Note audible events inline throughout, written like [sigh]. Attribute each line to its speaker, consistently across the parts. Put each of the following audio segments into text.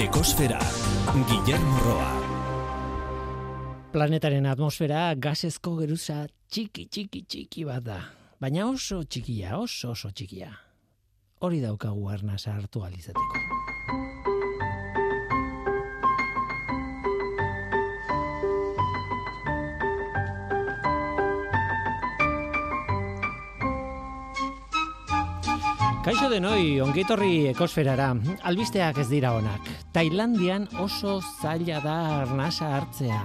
Speaker 1: Ekosfera, Guillermo Roa.
Speaker 2: Planetaren atmosfera gasezko geruza txiki txiki txiki bat da. Baina oso txikia, oso oso txikia. Hori daukagu arnasa hartu alizateko. Kaixo denoi, ongitorri ekosferara, albisteak ez dira onak. Tailandian oso zaila da arnasa hartzea.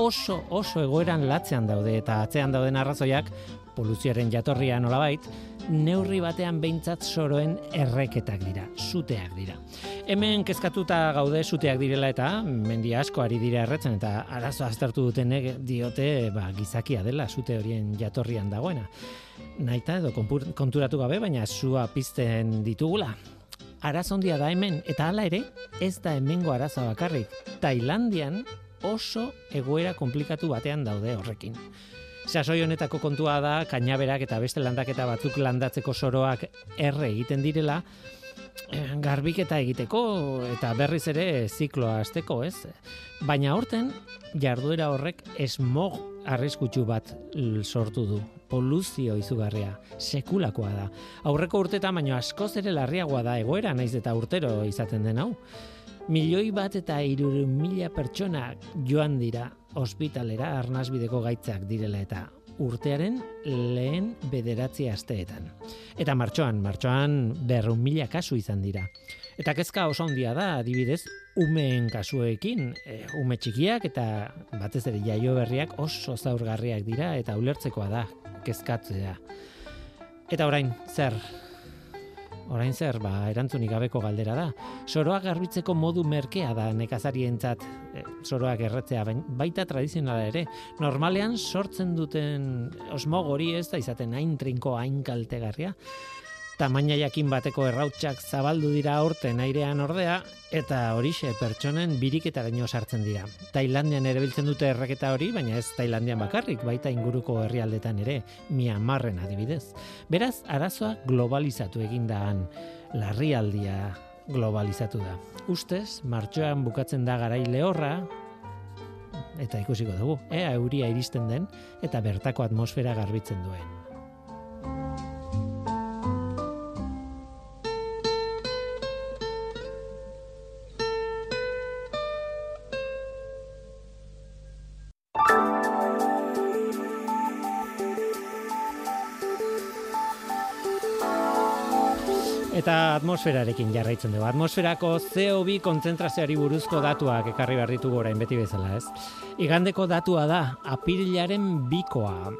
Speaker 2: Oso, oso egoeran latzean daude eta atzean dauden arrazoiak, poluzioaren jatorria nolabait, neurri batean behintzat soroen erreketak dira, suteak dira. Hemen kezkatuta gaude suteak direla eta mendi asko ari dira erretzen eta arazo aztertu duten diote ba, gizakia dela sute horien jatorrian dagoena naita edo konturatu gabe, baina zua pizten ditugula. Arazondia da hemen, eta hala ere, ez da hemengo araza bakarrik. Tailandian oso egoera komplikatu batean daude horrekin. Sasoi honetako kontua da, kainaberak eta beste landaketa batzuk landatzeko soroak erre egiten direla, eh, garbiketa egiteko eta berriz ere zikloa azteko, ez? Baina horten, jarduera horrek esmog arriskutsu bat sortu du poluzio izugarria, sekulakoa da. Aurreko urteta baino askoz ere larriagoa da egoera naiz eta urtero izaten den hau. Milioi bat eta iruru mila pertsona joan dira ospitalera arnazbideko gaitzak direla eta urtearen lehen bederatzi asteetan. Eta martxoan, martxoan berrun mila kasu izan dira. Eta kezka oso handia da, adibidez, umeen kasuekin, e, ume txikiak eta batez ere jaio berriak oso zaurgarriak dira eta ulertzekoa da kezkatzea. Eta orain, zer? Orain zer, ba, erantzunik gabeko galdera da. Soroak garbitzeko modu merkea da nekazarientzat e, soroak erretzea, baita tradizionala ere. Normalean sortzen duten osmogori ez da izaten hain trinko, hain kaltegarria tamaina jakin bateko errautsak zabaldu dira aurten airean ordea eta horixe pertsonen biriketaraino sartzen dira. Tailandian ere biltzen dute erreketa hori, baina ez Tailandian bakarrik, baita inguruko herrialdetan ere, Myanmarren adibidez. Beraz, arazoa globalizatu egindan, larrialdia globalizatu da. Ustez, martxoan bukatzen da garai lehorra, eta ikusiko dugu, ea euria iristen den, eta bertako atmosfera garbitzen duen. Eta atmosferarekin jarraitzen dugu. Atmosferako CO2 kontzentrazioari buruzko datuak ekarri behar ditugu orain beti bezala, ez? Igandeko datua da, apirilaren bikoa.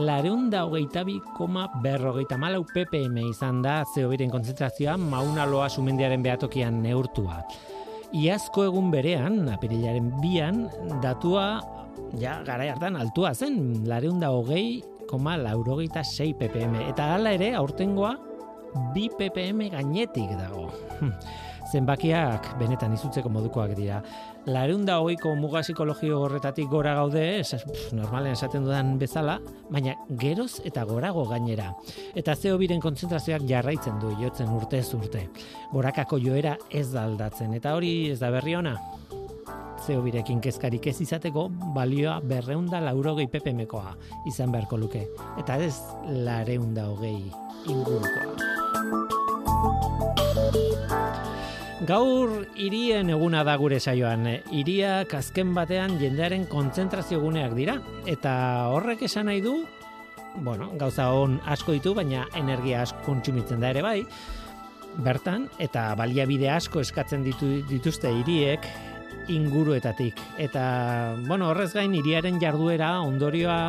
Speaker 2: Lareunda hogeita bi koma berrogeita malau ppm izan da CO2 kontzentrazioa mauna loa sumendiaren behatokian neurtua. Iazko egun berean, apirilaren bian, datua, ja, gara hartan, altua zen, lareunda hogei koma laurogeita sei ppm. Eta hala ere, aurtengoa, bi ppm gainetik dago. Hm. Zenbakiak benetan izutzeko modukoak dira. Larunda hogeiko muga psikologio horretatik gora gaude, es, normalen esaten dudan bezala, baina geroz eta gorago gainera. Eta zeo biren kontzentrazioak jarraitzen du jotzen urte urte. Gorakako joera ez da aldatzen, eta hori ez da berri ona. Zeo birekin kezkarik ez izateko, balioa berreunda laurogei ppmkoa izan beharko luke. Eta ez lareunda hogei ingurukoa. Gaur hirien eguna da gure saioan. Hiria azken batean jendearen kontzentrazio guneak dira eta horrek esan nahi du bueno, gauza on asko ditu baina energia asko kontsumitzen da ere bai. Bertan eta baliabide asko eskatzen ditu, dituzte hiriek inguruetatik eta bueno, horrez gain hiriaren jarduera ondorioa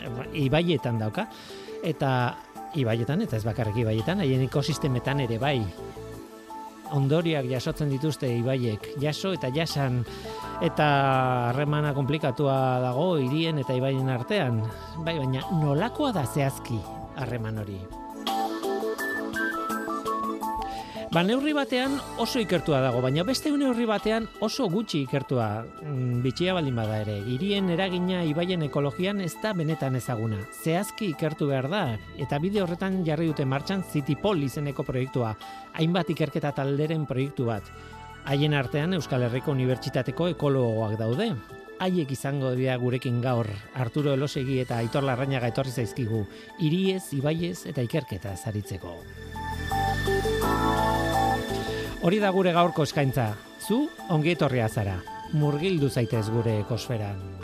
Speaker 2: eh, ibaietan dauka eta ibaietan eta ez bakarrik ibaietan, haien ekosistemetan ere bai. Ondoriak jasotzen dituzte ibaiek, jaso eta jasan eta harremana komplikatua dago hirien eta ibaien artean. Bai, baina nolakoa da zehazki harreman hori? Ba, neurri batean oso ikertua dago, baina beste neurri batean oso gutxi ikertua mm, bitxia baldin bada ere. Hirien eragina ibaien ekologian ez da benetan ezaguna. Zehazki ikertu behar da eta bide horretan jarri dute martxan Zitipol izeneko proiektua, hainbat ikerketa talderen proiektu bat. Haien artean Euskal Herriko Unibertsitateko ekologoak daude. Haiek izango dira gurekin gaur, Arturo Elosegi eta Aitor Larrañaga etorri zaizkigu, hiriez, ibaiez eta ikerketa zaritzeko. Hori da gure gaurko eskaintza. Zu ongi etorria zara. Murgildu zaitez gure ekosferan.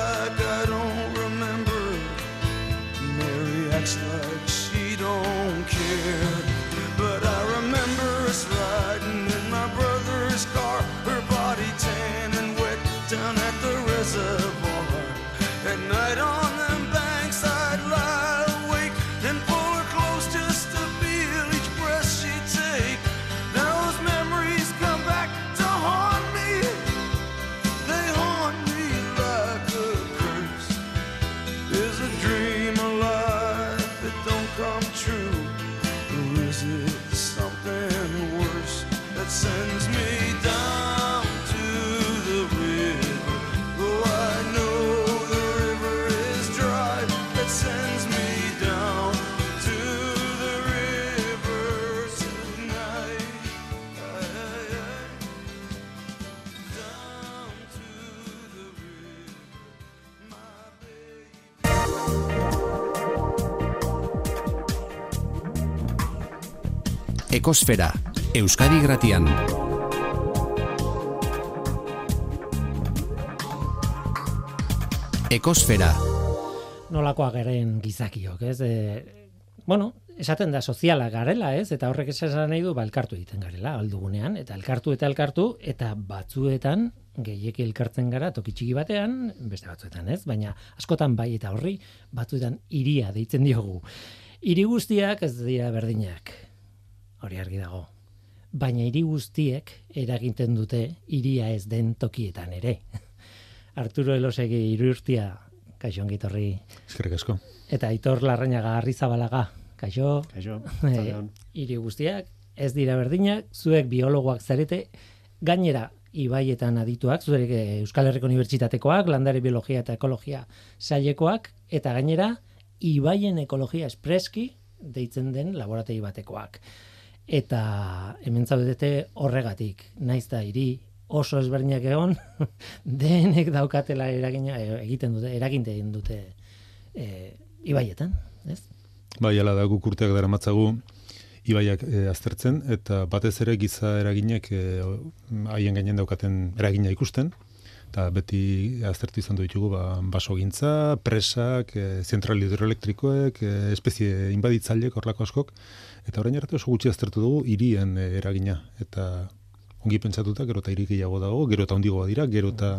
Speaker 3: like I don't remember. Mary acts like she don't care, but I remember it's right.
Speaker 1: Ekosfera, Euskadi Gratian. Ekosfera.
Speaker 2: Nolakoa garen gizakiok, ez? E, bueno, esaten da soziala garela, ez? Eta horrek esan nahi du, ba, elkartu egiten garela, aldugunean, eta elkartu eta elkartu, eta batzuetan, gehieki elkartzen gara toki txiki batean, beste batzuetan ez, baina askotan bai eta horri batzuetan iria deitzen diogu. Hiri guztiak ez dira berdinak hori argi dago. Baina hiri guztiek eraginten dute hiria ez den tokietan ere. [laughs] Arturo Elosegi irurtia, kaixo ongitorri.
Speaker 4: Eskerrik asko.
Speaker 2: Eta Aitor Larrañaga Arrizabalaga, kaixo.
Speaker 5: Kaixo.
Speaker 2: Eh, hiri e, guztiak ez dira berdinak, zuek biologoak zarete, gainera ibaietan adituak, zuek eh, Euskal Herriko Unibertsitatekoak, landare biologia eta ekologia sailekoak eta gainera ibaien ekologia espreski deitzen den laborategi batekoak. Eta hemen zaudete horregatik, naiz da hiri oso ezberdinak egon, [laughs] denek daukatela eragina eh, egiten dute, eraginte egin dute e, ibaietan, ez?
Speaker 4: Bai, ala da guk urteak dara matzagu ibaiak e, aztertzen, eta batez ere giza eraginek e, haien gainen daukaten eragina ikusten, eta beti aztertu izan ditugu ba, basogintza, presak, e, zentral hidroelektrikoek, e, espezie inbaditzaileek horlako askok, eta orain arte oso gutxi aztertu dugu hirien e, eragina, eta ongi pentsatuta, gero eta hiri gehiago dago, gero eta handigoa dira, gero eta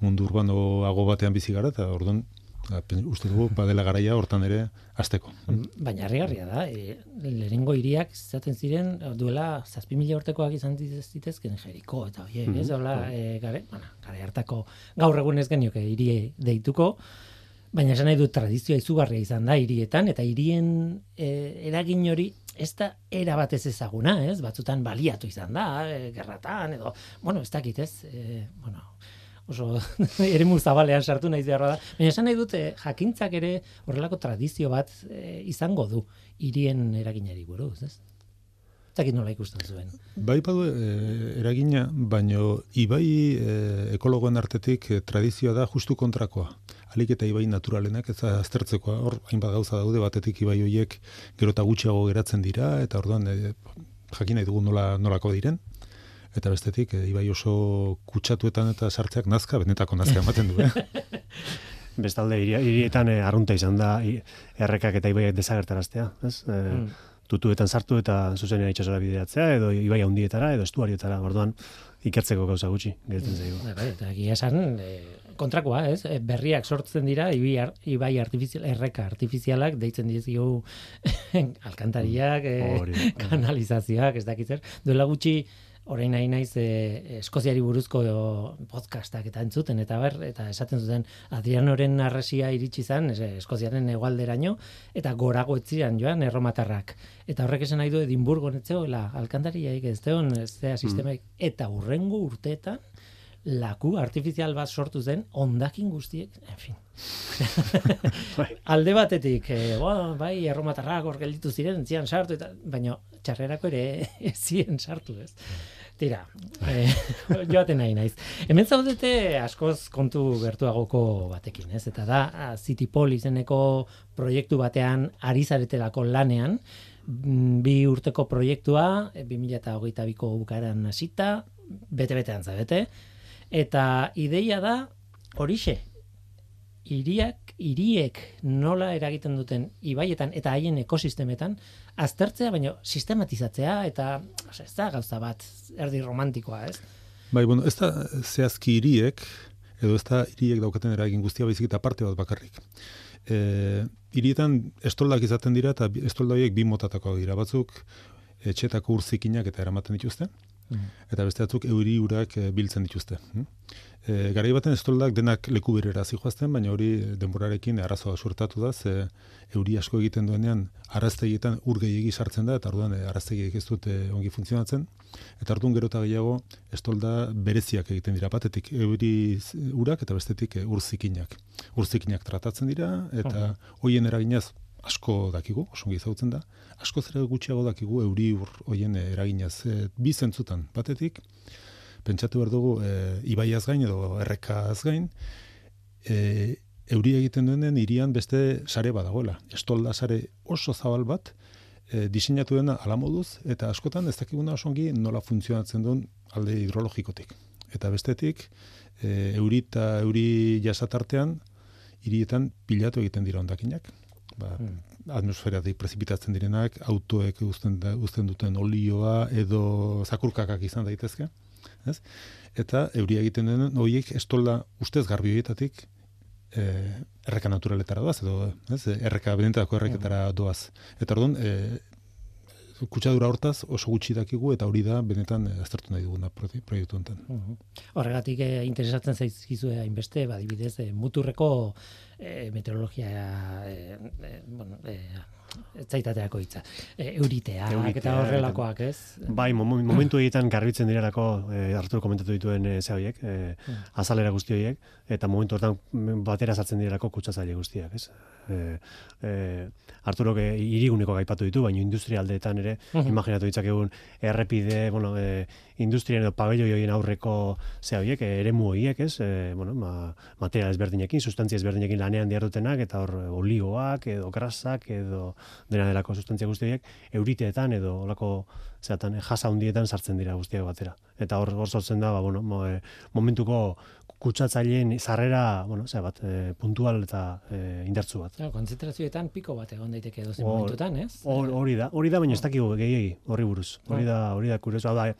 Speaker 4: mundu urbanoago batean bizi gara, eta orduan ba, uste dugu badela garaia hortan ere azteko.
Speaker 2: Baina harrigarria da, e, lehenengo hiriak izaten ziren duela zazpi mila urtekoak izan zitezken Jeriko eta horiek, ez? Hola, e, gare, bueno, gare hartako gaur egun ez genioke hiri deituko, baina esan nahi dut tradizioa izugarria izan da hirietan eta hirien e, eragin hori ez da era batez ezaguna, ez? Batzutan baliatu izan da, e, gerratan edo, bueno, ez dakit, ez? E, bueno, oso [laughs] eremu zabalean sartu naiz beharra da. Baina esan nahi dute jakintzak ere horrelako tradizio bat e, izango du hirien eraginari buruz, ez? Ez dakit nola ikusten zuen.
Speaker 4: Bai badu e, eragina, baino ibai e, ekologoen artetik e, tradizioa da justu kontrakoa. Alik eta ibai naturalenak ez da aztertzekoa, hor hainbat gauza daude batetik ibai hoiek gero eta gutxiago geratzen dira, eta orduan e, jakin nahi dugu nola, nolako diren. Eta bestetik, e, ibai oso kutsatuetan eta sartzeak nazka, benetako nazka ematen du, eh? [laughs]
Speaker 5: Bestalde, hiri- hirietan eh, arrunta izan da errekak eta ibaiak desagertaraztea, ez? E,
Speaker 2: Mm.
Speaker 5: Tutuetan sartu eta zuzenean itxasora bideratzea, edo ibai handietara, edo estuariotara, orduan ikertzeko gauza gutxi, gelditzen zaigu.
Speaker 2: Bai, bai, eta egia esan e, kontrakoa, ez? E, berriak sortzen dira ibai, ar- ibai artifizial, erreka artifizialak deitzen dizkigu [laughs] alkantariak, e, [laughs] kanalizazioak, ez dakit zer. Duela gutxi orain nahi naiz e, Eskoziari buruzko podcastak eta entzuten eta ber eta esaten zuten Adrianoren arresia iritsi zen ez, Eskoziaren hegoalderaino eta gorago etzian joan erromatarrak. Eta horrek esan nahi du Edimburgo netzeoela alkantariaik ez zeon ez zea sistemaik eta urrengo urteetan laku artifizial bat sortu zen ondakin guztiek, en fin. [laughs] Alde batetik, eh, ba, bai, erromatarrak hor gelditu ziren, zian sartu, eta, baina txarrerako ere [laughs] ez ziren sartu, ez? Tira, eh, [laughs] joaten nahi naiz. Hemen zaudete askoz kontu gertuagoko batekin, ez? Eta da, ah, Citypol izeneko proiektu batean ari zaretelako lanean, mm, bi urteko proiektua, eh, 2022ko bukaeran hasita, bete-betean zabete, eta ideia da horixe, hiriak, hiriek nola eragiten duten ibaietan eta haien ekosistemetan aztertzea, baina sistematizatzea eta osea, ez da gauza bat erdi romantikoa, ez?
Speaker 4: Bai, bueno, ez da zehazki hiriek, edo ez da hiriek daukaten eragin guztia baizik eta parte bat bakarrik. E, hirietan estoldak izaten dira eta estolda horiek bi motatakoak dira. Batzuk etxetako urzikinak eta eramaten dituzte, eta beste batzuk euri urak e, biltzen dituzte. E, garai baten estoldak denak leku berera zijoazten, baina hori denborarekin arazoa suertatu da, ze euri asko egiten duenean araztegietan ur gehiegi sartzen da, eta orduan e, araztegiek ez dute ongi funtzionatzen, eta orduan gero eta gehiago estolda bereziak egiten dira, batetik euri urak eta bestetik e, urzikinak. Urzikinak tratatzen dira, eta hoien eraginaz asko dakigu, oso ongi ezagutzen da, asko zera gutxiago dakigu euri ur hoien eraginaz. E, bi zentzutan, batetik, pentsatu behar dugu e, ibaiaz gain edo errekaz gain, e, euri egiten duenen irian beste sare badagoela. Estolda sare oso zabal bat, e, diseinatu dena ala moduz, eta askotan ez dakiguna oso ongi nola funtzionatzen duen alde hidrologikotik. Eta bestetik, e, euri eta euri jasatartean, hirietan pilatu egiten dira ondakinak. Ba, atmosferatik prezipitatzen direnak, autoek uzten, da, uzten duten olioa edo zakurkakak izan daitezke. Ez? Eta euria egiten den horiek estolda ustez garbi horietatik e, erreka naturaletara doaz, edo ez? erreka benetako erreketara doaz. Eta orduan, e, kutsadura hortaz oso gutxi dakigu eta hori da benetan eh, aztertu nahi duguna proie- proiektu honetan.
Speaker 2: Horregatik eh, interesatzen zaizkizue hainbeste, badibidez, eh, muturreko eh, meteorologia, eh, eh, bueno, eh, zaitateako hitza, eh, euriteak
Speaker 5: Euritea,
Speaker 2: eta horrelakoak, ez?
Speaker 5: Bai, mom- momentu egiten garbitzen direlako, eh, Arturo komentatu dituen eh, ze horiek, eh, azalera guzti horiek, eta momentu hortan batera sartzen direlako kutsatzaile guztiak, ez? Eh, eh, Arturo que iriguneko gaipatu ditu, baina industrialdeetan ere,
Speaker 2: Mhm.
Speaker 5: imaginatu ditzakegun errepide, bueno, eh, industrian edo pabelloi horien aurreko ze horiek, eh, eremu horiek, ez? Eh, bueno, ma, material ezberdinekin, sustantzia ezberdinekin lanean diardutenak, eta hor eh, olioak, edo grasak, edo dena delako sustantzia guzti horiek, euriteetan edo olako zeatan jasa hundietan sartzen dira guztiak batera. Eta hor hor sortzen da, ba, bueno, mo, eh, momentuko kutsatzaileen sarrera, bueno, ze bat, eh, puntual eta eh, indartzu bat.
Speaker 2: Claro, konzentrazioetan piko bat egon daiteke edozein
Speaker 5: Hor-
Speaker 2: momentutan, ez?
Speaker 5: Hor- Hori da, hori da, baina ez dakigu gehiegi horri buruz. Hori da, hori da kurioso. Hau da,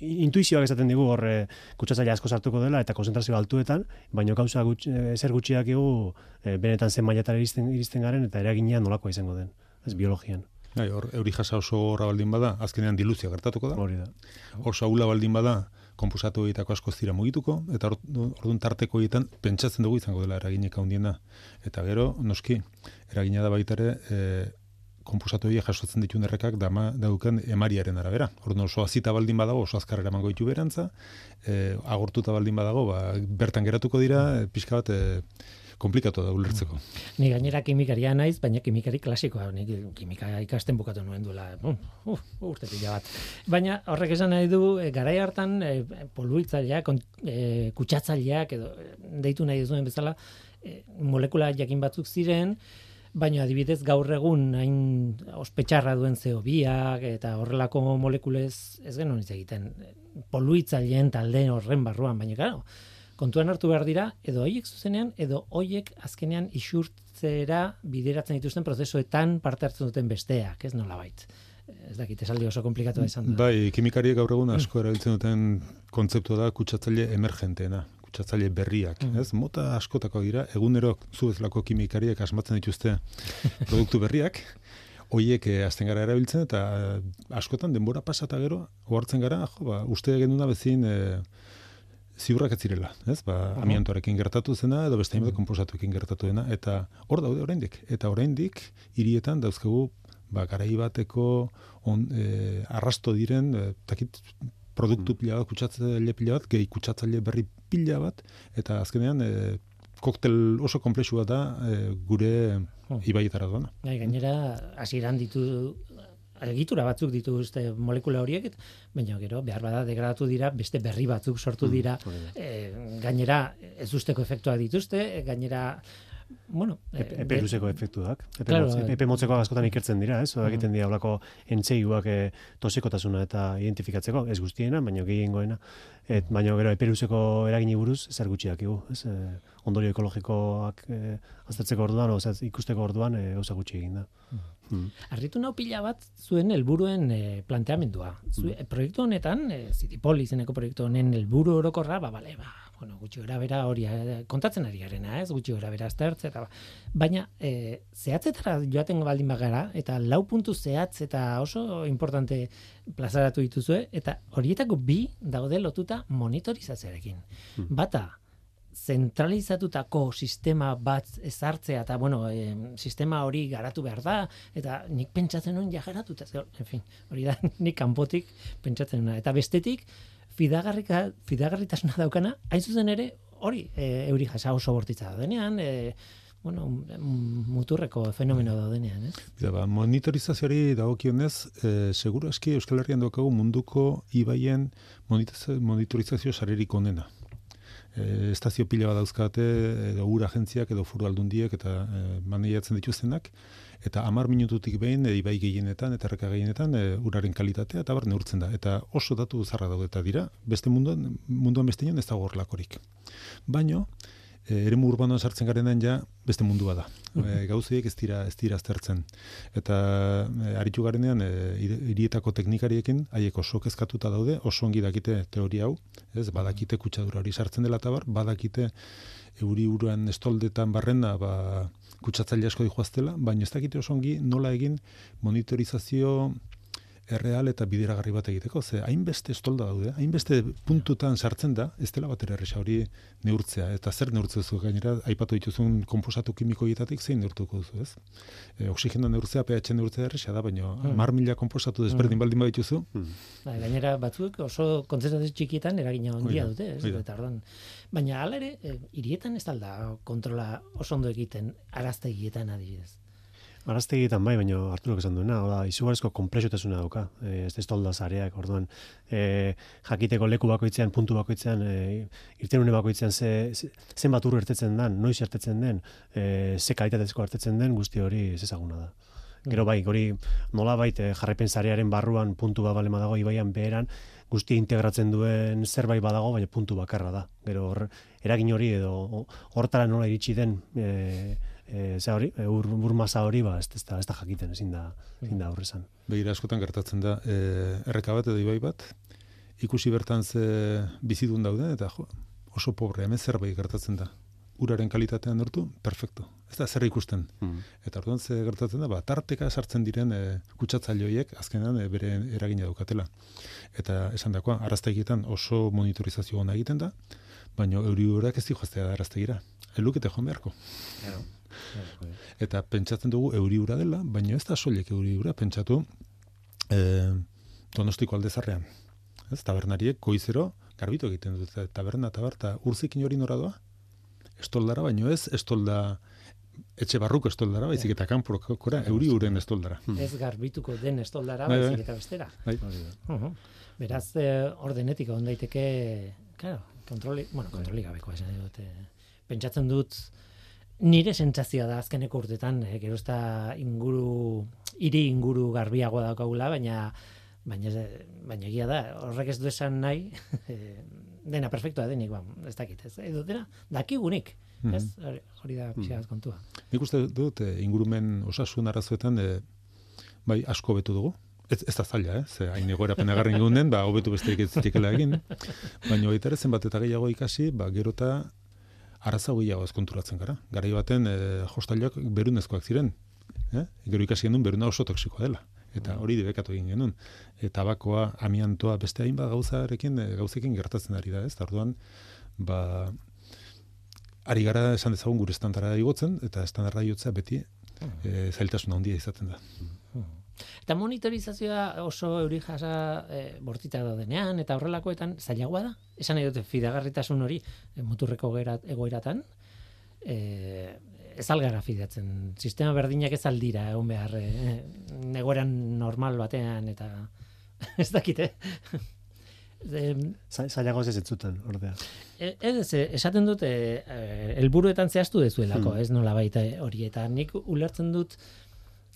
Speaker 5: intuizioak esaten digu hor eh, kutsatzaile asko sartuko dela eta konzentrazio altuetan, baina gauza gutxi, eh, ezer gutxi dakigu eh, benetan zen mailatara iristen, iristen garen eta eragina nolakoa izango den. Ez biologian.
Speaker 4: Bai, hor, euri jasa oso horra baldin bada, azkenean diluzia gertatuko da.
Speaker 5: Hori da.
Speaker 4: Oso aula baldin bada, konposatu egitako asko dira mugituko, eta or- orduan tarteko egiten pentsatzen dugu izango dela eraginek handiena. Eta gero, noski, eragina da baita ere, e, konposatu horiek jasotzen dituen errekak dama daukan emariaren arabera. Orduan oso azita baldin badago, oso azkar eramango ditu berantza, e, agortuta baldin badago, ba, bertan geratuko dira, e, pixka bat, e, komplikatu da ulertzeko.
Speaker 2: Ni gainera kimikaria naiz, baina kimikari klasikoa, nik kimika ikasten bukatu nuen duela, uh, urte bat. Baina horrek esan nahi du, e, garai hartan e, poluitzaileak, kon- e, kutsatzaileak edo deitu nahi duzuen bezala, e, molekula jakin batzuk ziren, baina adibidez gaur egun hain ospetxarra duen CO2ak eta horrelako molekulez ez genuen hitz egiten poluitzaileen talde horren barruan, baina claro, kontuan hartu behar dira, edo hoiek zuzenean, edo hoiek azkenean isurtzera bideratzen dituzten prozesuetan parte hartzen duten besteak, ez nolabait. Ez dakit, esaldi oso komplikatu izan da.
Speaker 4: Bai, kimikariek gaur egun asko erabiltzen duten kontzeptua da kutsatzaile emergenteena, kutsatzaile berriak,
Speaker 2: Mm.
Speaker 4: ez? Mota askotako dira, egunero zu bezalako kimikariek asmatzen dituzte [laughs] produktu berriak, hoiek eh, hasten gara erabiltzen eta eh, askotan denbora pasata gero, ohartzen gara, jo, ba, uste genduna bezin eh, ziurrak ez zirela, ez? Ba, amiantoarekin gertatu zena edo beste hainbat konposatuekin gertatu dena eta hor daude oraindik eta oraindik hirietan dauzkagu ba garai bateko on, eh, arrasto diren eh, takit produktu pila bat, kutsatzaile pila bat, gehi kutsatzaile berri pila bat eta azkenean eh, koktel oso komplexua da eh, gure
Speaker 2: Hmm.
Speaker 4: ibaietara doana.
Speaker 2: Gai, gainera, hasieran ditu egitura batzuk dituzte molekula horiek, baina gero behar bada degradatu dira, beste berri batzuk sortu dira. E, gainera, ez usteko efektuak dituzte, gainera, bueno... e,
Speaker 5: Epe, epe
Speaker 2: be-
Speaker 5: luzeko efektuak. Epe,
Speaker 2: Claro,
Speaker 5: motz,
Speaker 2: eh.
Speaker 5: epe motzeko askotan ikertzen dira, ez? Mm. egiten dira olako entzeiguak e, tosikotasuna eta identifikatzeko, ez guztiena, baina gehiengoena. Et, baina gero epe luzeko eragini buruz zer gutxi dakigu, ez? E, ondorio ekologikoak e, aztertzeko orduan, oza, ikusteko orduan e, gauza gutxi egin da. Mm.
Speaker 2: Arritu nau pila bat zuen helburuen e, planteamendua. Zu,
Speaker 5: Mm.
Speaker 2: proiektu honetan, e, Zitipol izeneko proiektu honen helburu orokorra, ba, bale, ba, bueno, gutxi gara bera hori eh, kontatzen ari garena, ez, gutxi gara bera aztertze, eta ba. Baina, e, zehatzetara joaten baldin bagara, eta lau puntu zehatz eta oso importante plazaratu dituzue, eta horietako bi daude lotuta monitorizazioarekin. Bata, zentralizatutako sistema bat ezartzea eta bueno, e, sistema hori garatu behar da eta nik pentsatzen nuen ja garatuta, en fin, hori da [laughs] nik kanpotik pentsatzen nuen eta bestetik fidagarritasuna daukana, hain zuzen ere hori e, euri jasa oso bortitza daudenean, e, bueno, muturreko fenomeno daudenean, ez?
Speaker 4: Bida, ba, monitorizazioari dagokionez, e, seguru eski Euskal Herrian daukagu munduko ibaien monitorizazio sarerik onena. E, estazio pila bat dauzkate, edo ura agentziak, edo furu aldundiek, eta e, maneiatzen dituztenak, eta hamar minututik behin e, ibai gehienetan, eta erreka gehienetan, e, uraren kalitatea, eta bar neurtzen da. Eta oso datu zarra daude eta dira, beste munduan, munduan beste ez dago horrelakorik. Baino, e, eremu urbanoan sartzen garenan ja beste mundua da. E, gauziek ez dira ez dira aztertzen. Eta e, aritu garenean e, hiri- hirietako teknikariekin haiek oso kezkatuta daude, oso ongi dakite teoria hau, ez badakite kutsadura hori sartzen dela eta bar, badakite euri uruan estoldetan barrena ba, kutsatzaile asko dijoaztela, baina ez dakite oso ongi nola egin monitorizazio erreal eta bideragarri bat egiteko, ze hainbeste estolda daude, hainbeste puntutan sartzen da, ez dela bat erresa hori neurtzea, eta zer neurtzea zu gainera, aipatu dituzun komposatu kimiko hietatik zein neurtuko duzu, ez? E, oxigeno neurtzea, pH neurtzea erresa da, baina
Speaker 2: Hmm.
Speaker 4: mar mila komposatu desberdin baldin badituzu,
Speaker 2: Bai, gainera batzuk oso kontzentrazio txikietan eragina handia
Speaker 4: da,
Speaker 2: dute, ez?
Speaker 4: hoi da.
Speaker 2: Eta orduan, baina hala ere, eh, hirietan ez dalda kontrola oso ondo egiten araztegietan adibidez.
Speaker 5: Araztegietan bai, baina Arturok esan duena, oda, izugarrizko komplexutasuna dauka, e, ez estolda zareak, orduan, e, jakiteko leku bakoitzean, puntu bakoitzean, e, irtenune bakoitzean ze, ze, zenbat ur ertetzen den, noiz ertetzen den, e, ze kalitatezko ertetzen den, guzti hori ez ezaguna da. Gero bai, hori nola baita jarraipen zarearen barruan puntu bat balema dago ibaian beheran, guztia integratzen duen zerbait badago, baina puntu bakarra da. Gero hor, eragin hori edo hortara nola iritsi den e, e, ze hori, e, ur, ur masa hori, ba, ez, ez, da, ez da jakiten, ezin da, ezin da aurrezan.
Speaker 4: Begira askotan gertatzen da, e, erreka bat edo ibai bat, ikusi bertan ze bizidun daude, eta jo, oso pobre, hemen zerbait gertatzen da. Uraren kalitatean nortu, perfecto. Ez da zer ikusten.
Speaker 5: Hmm.
Speaker 4: Eta orduan ze gertatzen da, ba, tarteka sartzen diren e, kutsatzaile horiek azkenan e, bere eragina daukatela. Eta esan dakoa, araztegietan oso monitorizazio ona egiten da, baina euri urak ez dihoaztea da araztegira. Elukete joan beharko. Eta pentsatzen dugu euri ura dela, baina ez da soilik euri ura, pentsatu e, donostiko aldezarrean. Ez, tabernariek goizero garbitu egiten dute, taberna, taberta, urzikin hori nora doa? Estoldara, baino ez, estolda, etxe barruko estoldara, baizik eta kanporokora, euri uren estoldara.
Speaker 2: Ez garbituko den estoldara,
Speaker 4: Bai, bai.
Speaker 2: baizik eta bestera.
Speaker 4: Bai.
Speaker 2: Beraz, eh, ordenetik egon daiteke, claro, kontroli, bueno, kontroli gabekoa esan dut. eh, Pentsatzen dut, nire sentsazioa da azkeneko urtetan, eh, gero inguru, hiri inguru garbiagoa daukagula, baina baina baina egia da, horrek ez du esan nahi, [laughs] eh, dena perfektua denik, ba, ez dakit, ez, edo dena, dakigunik, ez? Hori- Hori da pixka bat kontua.
Speaker 4: Nik uste dut eh, ingurumen osasun arazoetan eh, bai asko betu dugu. Ez, ez da zaila, eh? Ze hain egoerapen agarren egunen, ba, hobetu besterik ez zitekela egin. [laughs] Baina baita ere zenbat eta gehiago ikasi, ba, gero eta arazo gehiago ez konturatzen gara. Garai baten eh, hostailoak berunezkoak ziren. Eh? Gero ikasi genuen beruna oso toksikoa dela. Eta hori debekatu egin genuen. E, tabakoa, amiantoa, beste hainbat gauzarekin, eh, gauzekin gertatzen ari da, ez? Eta orduan, ba, ari gara esan dezagun gure estandara igotzen, eta estandara igotzea beti e, zailtasun handia izaten da.
Speaker 2: Eta monitorizazioa oso euri jasa e, bortita daudenean, eta horrelakoetan zailagoa da. Esan nahi dute fidagarritasun hori e, muturreko gerat, egoeratan, e, ez algara fidatzen. Sistema berdinak ez aldira egon behar e, egoeran normal batean, eta [laughs] ez dakite. E, [laughs]
Speaker 5: Za- Zailago ez zuten, ordea.
Speaker 2: E, Ez, ez, esaten dut, e, e, helburuetan zehaztu dezuelako,
Speaker 5: Hmm.
Speaker 2: ez nola baita hori, eta nik ulertzen dut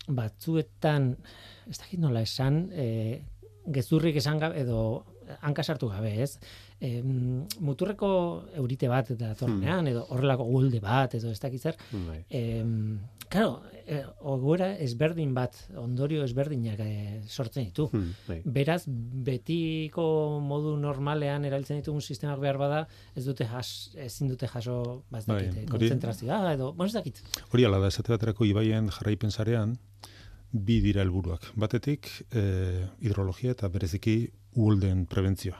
Speaker 2: batzuetan, ez dakit nola esan, e, gezurrik esan gabe, edo hanka sartu gabe, ez? E, muturreko eurite bat datorrenean, edo horrelako gulde bat, edo ez dakit zer,
Speaker 5: Bai.
Speaker 2: Em, claro, e, ogoera ezberdin bat, ondorio ezberdinak e, sortzen ditu.
Speaker 5: Hmm, bai.
Speaker 2: Beraz, betiko modu normalean erabiltzen ditugun sistemak behar bada, ez dute jas, ezin dute jaso, ba ez
Speaker 4: Bai,
Speaker 2: dakit, eh, kontzentrazioa edo, bueno, ez dakit.
Speaker 4: Hori ala da, esate baterako ibaien jarraipen sarean, bi dira helburuak. Batetik, e, hidrologia eta bereziki uholden prebentzioa.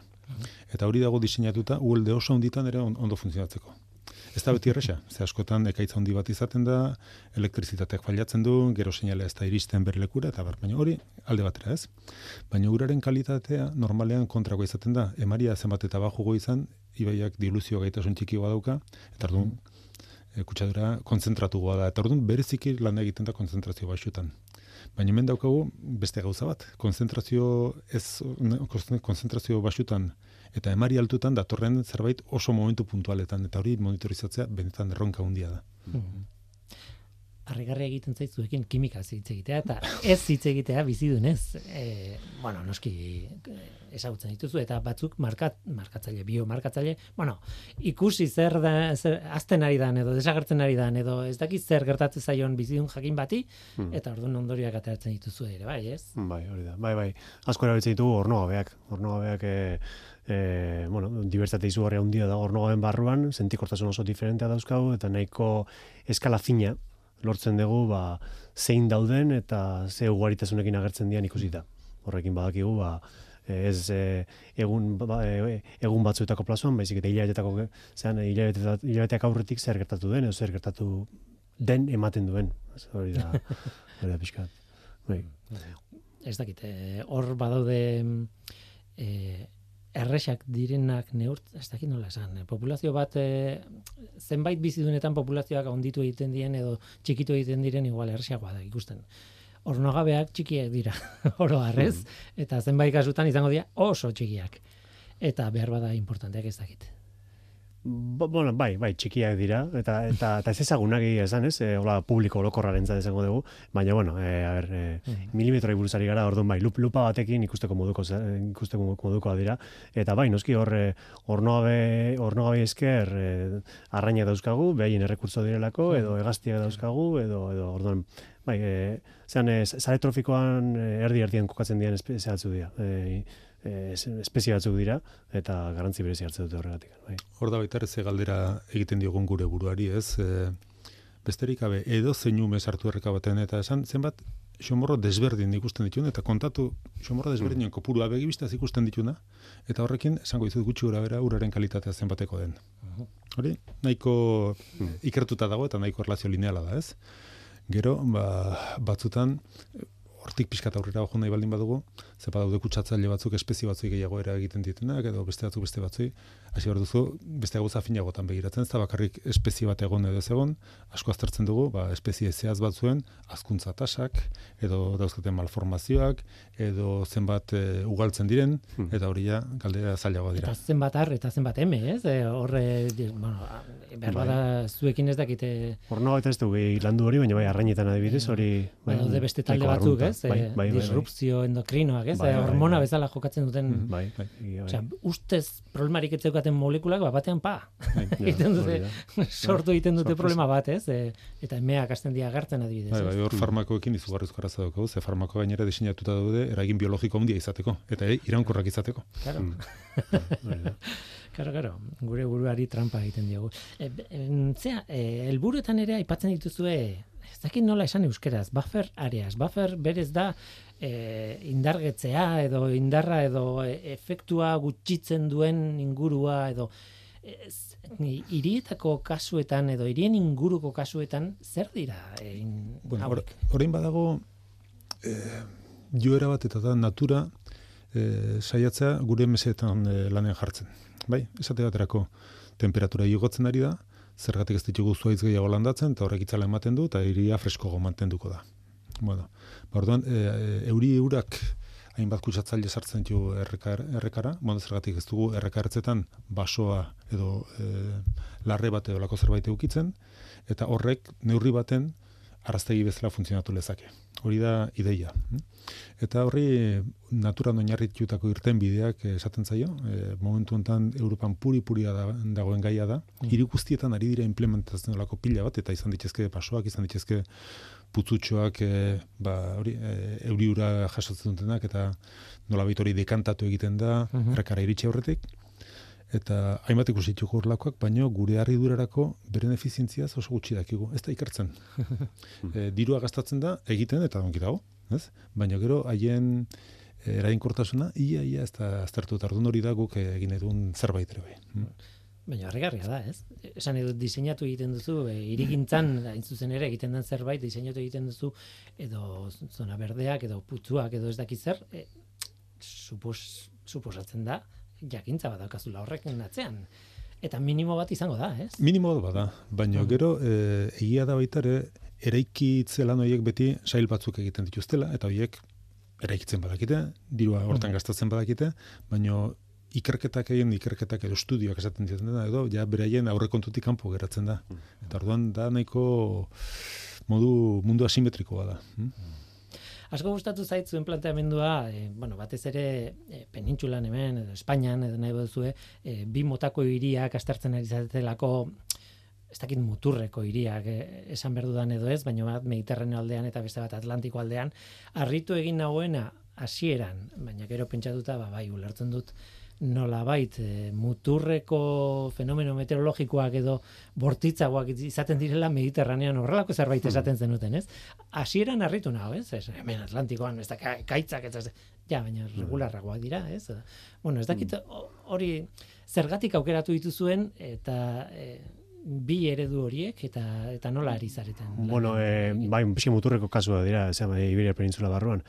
Speaker 4: Eta hori dago diseinatuta uholde oso handitan ere on- ondo funtzionatzeko. Ez da beti erresa, ze askotan ekaitza handi bat izaten da, elektrizitateak failatzen du, gero seinale ez da iristen bere lekura, eta bar, baina hori alde batera ez. Baina uraren kalitatea normalean kontrako izaten da, emaria zenbat eta bajugo izan, ibaiak diluzio gaitasun txikiagoa dauka, eta orduan e, kutsadura konzentratugoa da. Eta orduan bereziki lan egiten da konzentrazio baxutan. Baina hemen daukagu beste gauza bat. Konzentrazio ez konzentrazio baxutan eta emari altutan datorren zerbait oso momentu puntualetan eta hori monitorizatzea benetan erronka handia da.
Speaker 2: Harrigarria egiten zaitzuekin kimika hitz egitea, eta ez hitz egitea bizidunez. E, bueno, noski e, ezagutzen dituzu, eta batzuk markat, markatzaile, biomarkatzaile, bueno, ikusi zer da, zer, azten ari dan, edo desagertzen ari dan, edo ez dakit zer gertatzen zaion bizidun jakin bati, eta orduan ondorioak ateratzen dituzu ere, bai, ez?
Speaker 5: Bai, hori da. Bai, bai. Asko erabiltzen ditugu ornogabeak. Ornogabeak e, e, bueno, dibertsitate izugarria handia da ornogaben barruan, sentikortasun oso diferentea dauzkagu eta nahiko eskala fina lortzen dugu ba, zein dauden eta ze ugaritasunekin agertzen dian ikusita. horrekin badakigu, ba, ez e, egun ba, e, egun batzuetako plasuan, baizik eta hilabetetako zean hilabeteak aurretik zer gertatu den edo zer gertatu den ematen duen. Hori da, [laughs] hori da pixkat. Bai.
Speaker 2: Ez dakit, eh, hor badaude eh, erresak direnak neurt, ez dakit nola esan, eh, populazio bat eh, zenbait bizidunetan populazioak onditu egiten dien edo txikitu egiten diren igual erresagoa da ikusten. Ornogabeak txikiak dira, [laughs] oro harrez, eta zenbait kasutan izango dira oso txikiak. Eta behar bada importanteak ez dakit.
Speaker 5: Bueno, bai, bai, txikiak dira, eta eta, eta ez ezagunak egia esan, ez? E, hola, publiko olokorraren zat esango dugu, baina, bueno, e, a ber, e,
Speaker 2: Mm.
Speaker 5: milimetroi buruzari gara, orduan bai, lup, lupa batekin ikusteko moduko, ikusteko modukoa dira, eta bai, noski hor, e, ornogabe, ornogabe esker, e, arrainak dauzkagu, behaien errekurtso direlako, edo hegaztiak dauzkagu, edo, edo, orduan, bai, e, zean, e, sare trofikoan erdi erdian kokatzen dian espezie batzu dira, e, e, espezie batzuk dira, eta garrantzi berezi hartzen dute horregatik, bai.
Speaker 4: Hor da baita ze galdera egiten diogun gure buruari, ez? E, besterik gabe, edo zeinume sartu erreka baten, eta esan zenbat xomorro desberdin ikusten dituen, eta kontatu xomorro desberdinen kopurua begibistaz ikusten dituna, eta horrekin esango dizut gutxi gura bera uraren kalitatea zenbateko den. Hori, nahiko ikertuta dago eta nahiko erlazio lineala da, ez? Gero, ba, batzutan, hortik pixkat aurrera jo nahi baldin badugu, ze badaude kutsatzaile batzuk espezie batzuk gehiago era egiten dituenak, edo beste batzuk beste batzui, hasi behar duzu, beste gauza finagotan begiratzen, ez da bakarrik espezie bat egon edo ez egon, asko aztertzen dugu, ba, espezie zehaz batzuen, azkuntza tasak, edo dauzkaten malformazioak, edo zenbat e, ugaltzen diren, eta hori ja, galdera zailagoa dira.
Speaker 2: Eta zenbat ar eta zenbat eme, ez? E, horre, bueno, behar bada zuekin ez dakite
Speaker 5: Horno eta ez dugu gehi landu hori, baina bai, arrainetan adibidez, hori... bai,
Speaker 2: badaude beste talde batzuk, ez?
Speaker 5: Bai, bai, bai, bai.
Speaker 2: Endokrinoak, ez?
Speaker 5: Bai,
Speaker 2: E,
Speaker 5: bai,
Speaker 2: hormona
Speaker 5: bai.
Speaker 2: bezala jokatzen duten
Speaker 5: Bai, bai, egia, bai.
Speaker 2: Osea, ustez problemarik ez zeukaten molekulak bat batean pa. [laughs]
Speaker 5: Ja,
Speaker 2: egiten dute, sortu egiten dute problema bat, ez? E, eta emeak hasten dira agertzen adibidez.
Speaker 4: Bai, bai, hor farmakoekin izugarrizko arazo daukagu, ze farmako gainera diseinatuta daude eragin biologiko handia izateko, eta ere, iraunkorrak izateko.
Speaker 2: Claro.
Speaker 5: Da. [laughs]
Speaker 2: Claro, claro, gure buruari trampa egiten diogu. E, em, zea, e, helburuetan ere aipatzen dituzue, dakit nola esan euskeraz, buffer areas. Buffer berez da e, indargetzea edo indarra edo e, efektua gutxitzen duen ingurua edo ez, hirietako kasuetan edo hirien inguruko kasuetan zer dira egin
Speaker 4: Bueno, or, orain badago eh, joera bat eta da natura eh, saiatzea gure mesetan eh, lanean jartzen. Bai, esate baterako temperatura igotzen ari da, zergatik ez ditugu zuaitz gehiago landatzen, eta horrek itzala ematen du, eta iria freskogo mantenduko da. Bueno, ba, orduan, e, euri eurak hainbat kutsatzaile sartzen ditu errekar, errekara, bueno, zergatik ez dugu errekartzetan basoa edo e, larre bat edo lako zerbait eukitzen, eta horrek neurri baten arraztegi bezala funtzionatu lezake. Hori da ideia. hm? Eta horri naturan oinarritutako irten bideak esaten zaio, e, momentu honetan Europan puri-puria da, dagoen gaia da, hiri guztietan ari dira implementatzen olako pila bat, eta izan ditezke pasoak, izan ditezke putzutxoak, e, ba, hori, e, euriura jasotzen dutenak, eta nolabait hori dekantatu egiten da,
Speaker 2: Mhm.
Speaker 4: errekara iritsi aurretik, eta hainbat ikusi ditugu horrelakoak, baino gure harridurarako beren efizientziaz oso gutxi dakigu, ez da ikertzen. [laughs] e, dirua gastatzen da, egiten eta ongi dago, ez? Baina gero haien e, eraginkortasuna ia ia ez da aztertu eta hori da guk eh, egin dugun zerbait ere bai. Mm.
Speaker 2: Baina harrigarria da, ez? Esan edo diseinatu egiten duzu, e, irigintzan [laughs] hain zuzen ere egiten den zerbait diseinatu egiten duzu edo zona berdeak edo putzuak edo ez dakit zer, e, supos, suposatzen da jakintza bat daukazula horrekin atzean. Eta minimo bat izango da, ez?
Speaker 4: Minimo bat bada, baina
Speaker 2: Mhm.
Speaker 4: gero e, egia da baita ere eraikitze lan horiek beti sail batzuk egiten dituztela eta horiek eraikitzen badakite, dirua hortan gastatzen badakite, baina ikerketak egin ikerketak edo estudioak esaten ditzen da edo ja beraien aurrekontutik kanpo geratzen da. Eta orduan da nahiko modu mundu asimetrikoa da. hm?
Speaker 2: Asko gustatu zait zuen planteamendua, e, bueno, batez ere e, penintsulan hemen edo Espainian edo nahi baduzue, e, bi motako hiriak aztertzen ari zaretelako ez dakit muturreko hiriak e, esan behar dudan edo ez, baina bat Mediterraneo aldean eta beste bat Atlantiko aldean, harritu egin nagoena hasieran, baina gero pentsatuta ba bai ulertzen dut nolabait e, muturreko fenomeno meteorologikoak edo bortitzagoak izaten direla Mediterranean horrelako zerbait esaten zenuten, ez? Hasieran harritu nago, ez? ez hemen Atlantikoan ez da ka- kaitzak ez, ez ja, baina regularragoak dira, ez? Bueno, ez dakit o- hori zergatik aukeratu dituzuen eta e, bi eredu horiek eta eta nola ari zareten.
Speaker 5: Bueno, eh, bai, pixka muturreko kasua dira, zera, bai, Iberia penintzula barruan.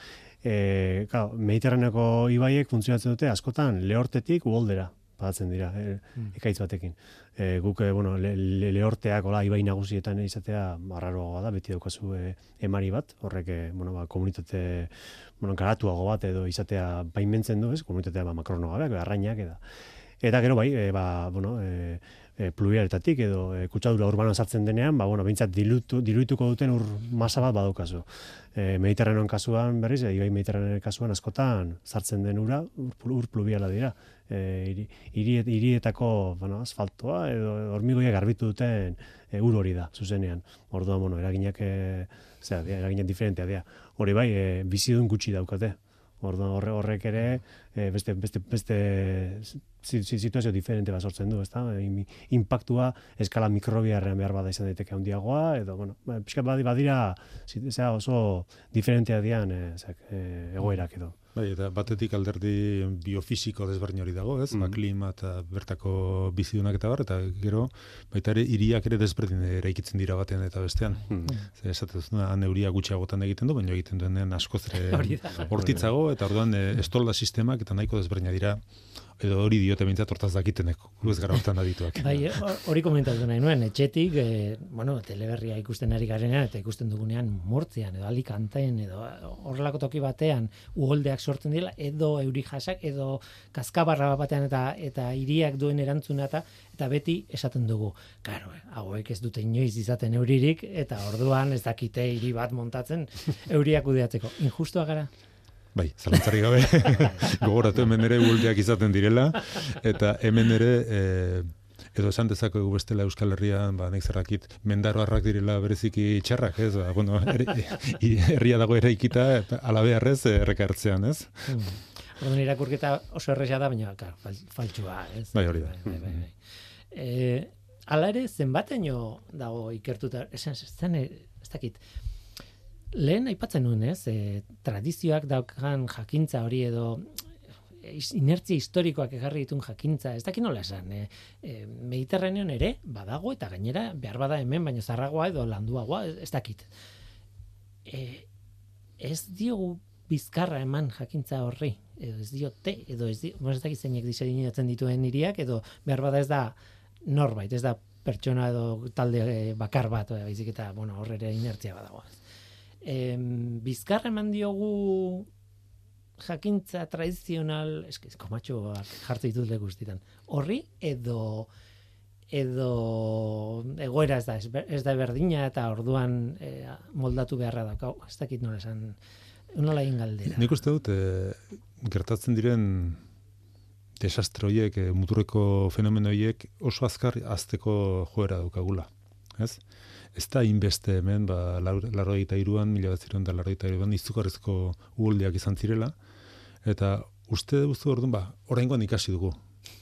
Speaker 5: Eh, claro, Mediterraneoko ibaiek funtzionatzen dute askotan lehortetik uholdera pagatzen dira, e, ekaitz batekin. E, guk, e, bueno, le, le, lehorteak, hola, ibai nagusietan izatea marraroagoa da, beti daukazu e, emari bat, horrek, e, bueno, ba, komunitate, bueno, garatuago bat edo izatea baimentzen du, ez, komunitatea ba, makrono gabeak, arrainak, eta, eta gero bai, e, ba, bueno, e, e, pluvialetatik edo e, kutsadura urbanoan sartzen denean, ba, bueno, bintzat dilutu, diluituko duten ur masa bat badaukazu. E, Mediterranean kasuan, berriz, e, ibai Mediterranean kasuan askotan sartzen den ura ur, ur pluviala dira. E, hiri, hirietako bueno, asfaltoa edo hormigoia garbitu duten e, ur hori da, zuzenean. Orduan, bueno, eraginak, e, zera, eraginak diferentea dira. Hori bai, e, bizidun gutxi daukate. Orduan horre, horrek ere e, beste, beste, beste zi- zi- situazio diferente bat sortzen du, ezta? Im- Impactua eskala mikrobiarrean behar bada izan daiteke handiagoa, edo, bueno, ba, badi badira, zera oso diferentea dian e, zak, e, egoerak edo.
Speaker 4: Bai, eta batetik alderdi biofisiko desberdin hori dago, ez? Ba, klima eta bertako bizidunak eta bar, eta gero, baita ere, hiriak ere desberdin eraikitzen dira batean eta bestean.
Speaker 5: Hmm.
Speaker 4: Zer esaten duzuna, han euria gutxiagotan egiten du, baina egiten duenean askoz hortitzago, [laughs] eta orduan e, estolda sistemak eta nahiko desberdina dira, edo hori diote bintzat hortaz dakitenek, gu ez gara hortan adituak.
Speaker 2: Bai, ho- hori komentatu nahi nuen, etxetik, e, bueno, teleberria ikusten ari garenean, eta ikusten dugunean murtzian, edo alikanteen, edo horrelako toki batean, uholdeak sortzen dira, edo euri jasak, edo kaskabarra batean, eta eta hiriak duen erantzuna, eta, eta beti esaten dugu, karo, hauek ez dute inoiz izaten euririk, eta orduan ez dakite hiri bat montatzen euriak kudeatzeko. Injustua gara?
Speaker 4: Bai, zalantzari gabe, [laughs] gogoratu hemen ere uholdeak izaten direla, eta hemen ere, e, edo esan dezakegu bestela Euskal Herrian, ba, nek zerrakit, mendaroarrak direla bereziki txarrak, ez? Ba, bueno, [laughs] herria dago eraikita, eta alabearrez errekartzean, ez?
Speaker 2: Orduan irakurketa oso erresa da, baina klar, fal, faltsua, ez?
Speaker 4: Bai, hori da.
Speaker 2: Bai, bai, bai. Eh, hala ere, zenbateño dago ikertuta, esan, zen, ez dakit, lehen aipatzen nuen, ez? E, tradizioak daukan jakintza hori edo is- inertzia historikoak egarri ditun jakintza, ez dakit nola esan, e, e, Mediterranean ere badago eta gainera behar bada hemen baino zarragoa edo landuagoa, ez, dakit. E, ez diogu bizkarra eman jakintza horri, edo ez diote, edo ez, di, bueno, ez dakit zeinek diseinatzen dituen hiriak, edo behar bada ez da norbait, ez da pertsona edo talde eh, bakar bat, baizik eta, bueno, hor ere inertzia badago. Em, bizkarra eman diogu jakintza tradizional, eske, komatxoak jartzen ditut leku guztietan. Horri edo edo egoera ez da ez, da berdina eta orduan eh, moldatu beharra dauka. Ez dakit nola esan nola egin galdera.
Speaker 4: Nik uste dut, e, gertatzen diren desastre horiek, e, muturreko fenomeno horiek oso azkar azteko joera daukagula. Ez? Ez da inbeste hemen, ba, larroita iruan, mila bat ziren da larroita iruan, izugarrizko uholdeak izan zirela, eta uste duzu orduan, ba, oraingoan ikasi dugu.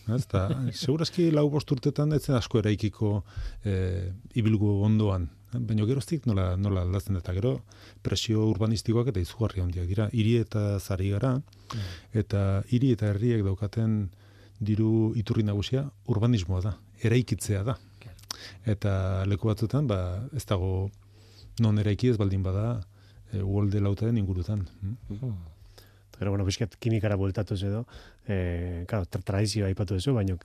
Speaker 4: Ez, eta [laughs] segurazki lau bost urtetan ez zen asko eraikiko e, ibilgu ondoan. Baina geroztik nola, nola aldatzen eta gero presio urbanistikoak eta izugarri handiak dira. Hiri eta zari gara, eta hiri eta herriek daukaten diru iturri nagusia urbanismoa da, eraikitzea da. Eta leku batzutan, ba, ez dago non eraiki ez baldin bada, e, uholde lautaren ingurutan. Mm?
Speaker 5: Gero, bueno, bizkat kimikara bueltatuz edo, e, claro, tra tradizioa aipatu duzu, baina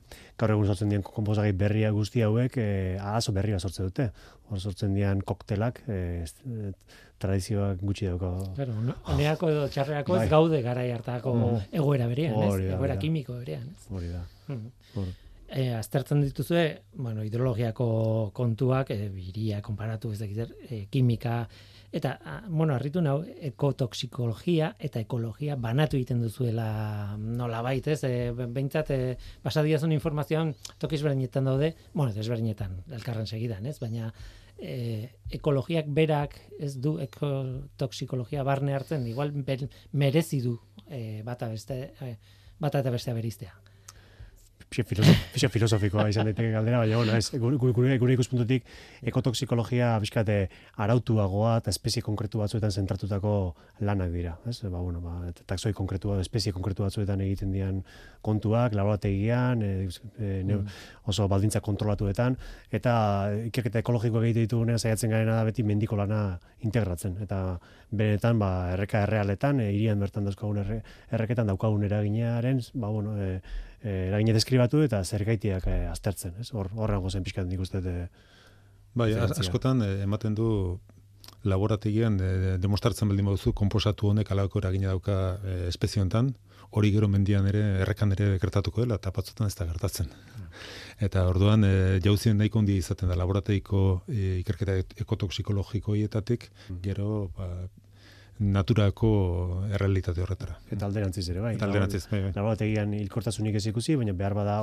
Speaker 5: gaur egun sortzen dien konposagai berria guzti hauek, e, arazo berri bat sortzen dute. Hor sortzen dian koktelak, e, e, tradizioak gutxi dauka.
Speaker 2: Claro, honeako edo txarreako ez
Speaker 5: Bai.
Speaker 2: gaude garai hartako
Speaker 5: Mhm.
Speaker 2: egoera berean, ez? Egoera kimiko berean, ez?
Speaker 5: Hori da.
Speaker 2: Mhm. E, aztertzen dituzue, bueno, hidrologiako kontuak, e, biria konparatu ez dakit, e, kimika, eta, a, bueno, harritu nau, ekotoksikologia eta ekologia banatu egiten duzuela nola ez? E, behintzat, e, basadiazun informazioan tokiz berdinetan daude, bueno, desberdinetan, elkarren segidan, ez? Baina, e, ekologiak berak ez du ekotoksikologia barne hartzen, igual ber, merezi du e, bata beste, e, bata eta bestea beriztea.
Speaker 5: Pixe filosofikoa izan daiteke galdera, baina bueno, ez, gure, gure, ikuspuntutik ekotoksikologia bizkate arautuagoa eta espezie konkretu batzuetan zentratutako lanak dira, ez? Ba, bueno, ba, taxoi konkretua, espezie konkretu batzuetan egiten dian kontuak, laborategian, e, e, ne, oso baldintza kontrolatuetan, eta ikerketa ekologikoa egite ditugunean saiatzen garena da beti mendiko lana integratzen, eta benetan, ba, erreka errealetan, e, irian bertan dauzkagun erre, erreketan daukagun eraginearen, ba, bueno, e, e, eragine deskribatu eta zergaitiak e, aztertzen, ez? Hor, horren gozen pixkat nik uste, e,
Speaker 4: Bai, askotan eh, ematen du laborategian de, demostratzen baldin baduzu konposatu honek alako eragina dauka e, espezioentan, hori gero mendian ere errekan ere gertatuko dela eta batzutan ez da gertatzen. Eta orduan e, jauzien nahiko handia izaten da laborateiko e, ikerketa ekotoksikologiko hietatik gero ba, naturako errealitate horretara.
Speaker 5: eta alderantziz ere, bai.
Speaker 4: Eta alderantziz, bai, bai.
Speaker 5: Laborategian hilkortasunik ez ikusi, baina behar bada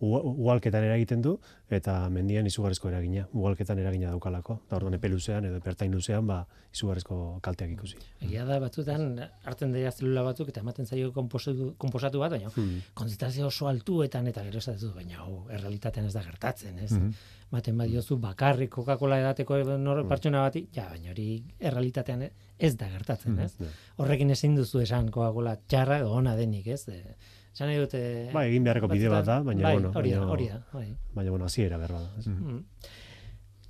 Speaker 5: ugalketan eragiten du, eta mendian izugarrizko eragina, ugalketan eragina daukalako. Da orduan epe luzean edo pertain luzean, ba, izugarrizko kalteak ikusi.
Speaker 2: Egia da batzutan hartzen dira zelula batzuk eta ematen zaio konposatu, konposatu bat, baina
Speaker 5: Hmm.
Speaker 2: konzentrazio oso altuetan eta gero esatzen dut, baina hau errealitatean ez da gertatzen, ez?
Speaker 4: Mhm.
Speaker 2: Maten badiozu bakarrik Coca-Cola edateko nor,
Speaker 5: Mm.
Speaker 2: pertsona bati, ja, baina hori errealitatean ez da gertatzen,
Speaker 4: Mhm.
Speaker 2: ez? Horrekin ezin duzu esan Coca-Cola txarra edo ona denik, ez? E, esan nahi dute...
Speaker 5: Bai, egin beharreko bide bat da, baina,
Speaker 2: bai,
Speaker 5: bueno,
Speaker 2: hori da, hori da, bai.
Speaker 5: Baina, bueno, hasiera behar bada. ez?
Speaker 2: Mm.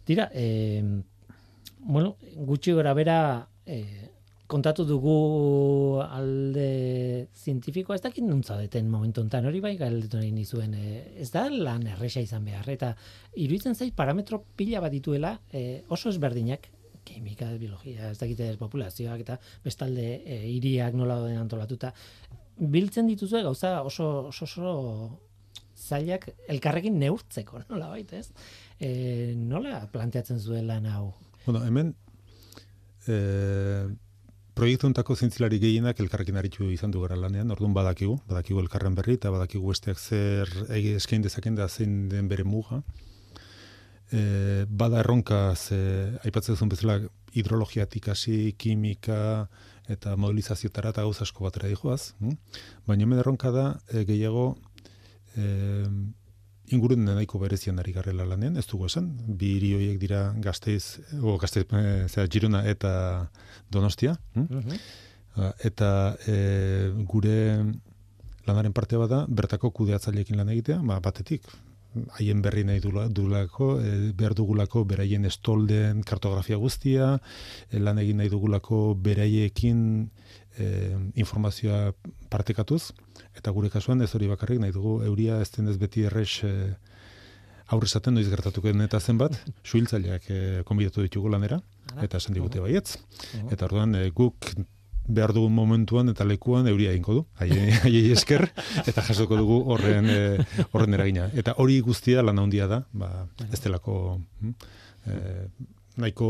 Speaker 2: Tira, eh, bueno, gutxi gora bera eh, kontatu dugu alde zientifikoa, ez dakit nuntza deten momentu enten, hori bai galdetu nahi nizuen, eh, ez da lan erresa izan behar, eta iruditzen zait parametro pila bat dituela eh, oso ezberdinak, kimika, biologia, ez dakite populazioak eta bestalde eh, hiriak nola dauden antolatuta, biltzen dituzue gauza oso, oso, oso zailak elkarrekin neurtzeko, [laughs] nola baita ez? E, nola planteatzen zuen lan hau?
Speaker 4: Bueno, hemen e, proiektu hontako zintzilari gehienak elkarrekin aritu izan du gara lanean, orduan badakigu, badakigu elkarren berri eta badakigu besteak zer eskain dezaken da zein den bere muga. E, bada erronka ze aipatzen duzun bezala hidrologiatik hasi, kimika eta modelizazioetara eta gauza asko batera dijoaz. hm? Baina hemen erronka da e, gehiago e, ingurun nahiko berezian ari garrela lanean, ez dugu esan, bi hiri horiek dira Gasteiz, o Gasteiz, e, zera, Girona eta Donostia, hm?
Speaker 2: Mhm.
Speaker 4: Ah, eta e, gure lanaren parte bada bertako kudeatzaileekin lan egitea, ba, batetik haien berri nahi dula, dulako, e, behar dugulako beraien estolden kartografia guztia, e, lan egin nahi dugulako beraiekin e, informazioa partekatuz, eta gure kasuan ez hori bakarrik nahi dugu euria ez denez beti errex e, aurre esaten noiz gertatuko den eta zenbat, [laughs] suhiltzaileak e, konbidatu ditugu lanera, eta esan digute baietz. Eta orduan e, guk behar dugun momentuan eta lekuan euria egingo du. Haiei esker eta jasoko dugu horren e, horren eragina. Eta hori guztia lan handia da, ba ez delako hm, e, nahiko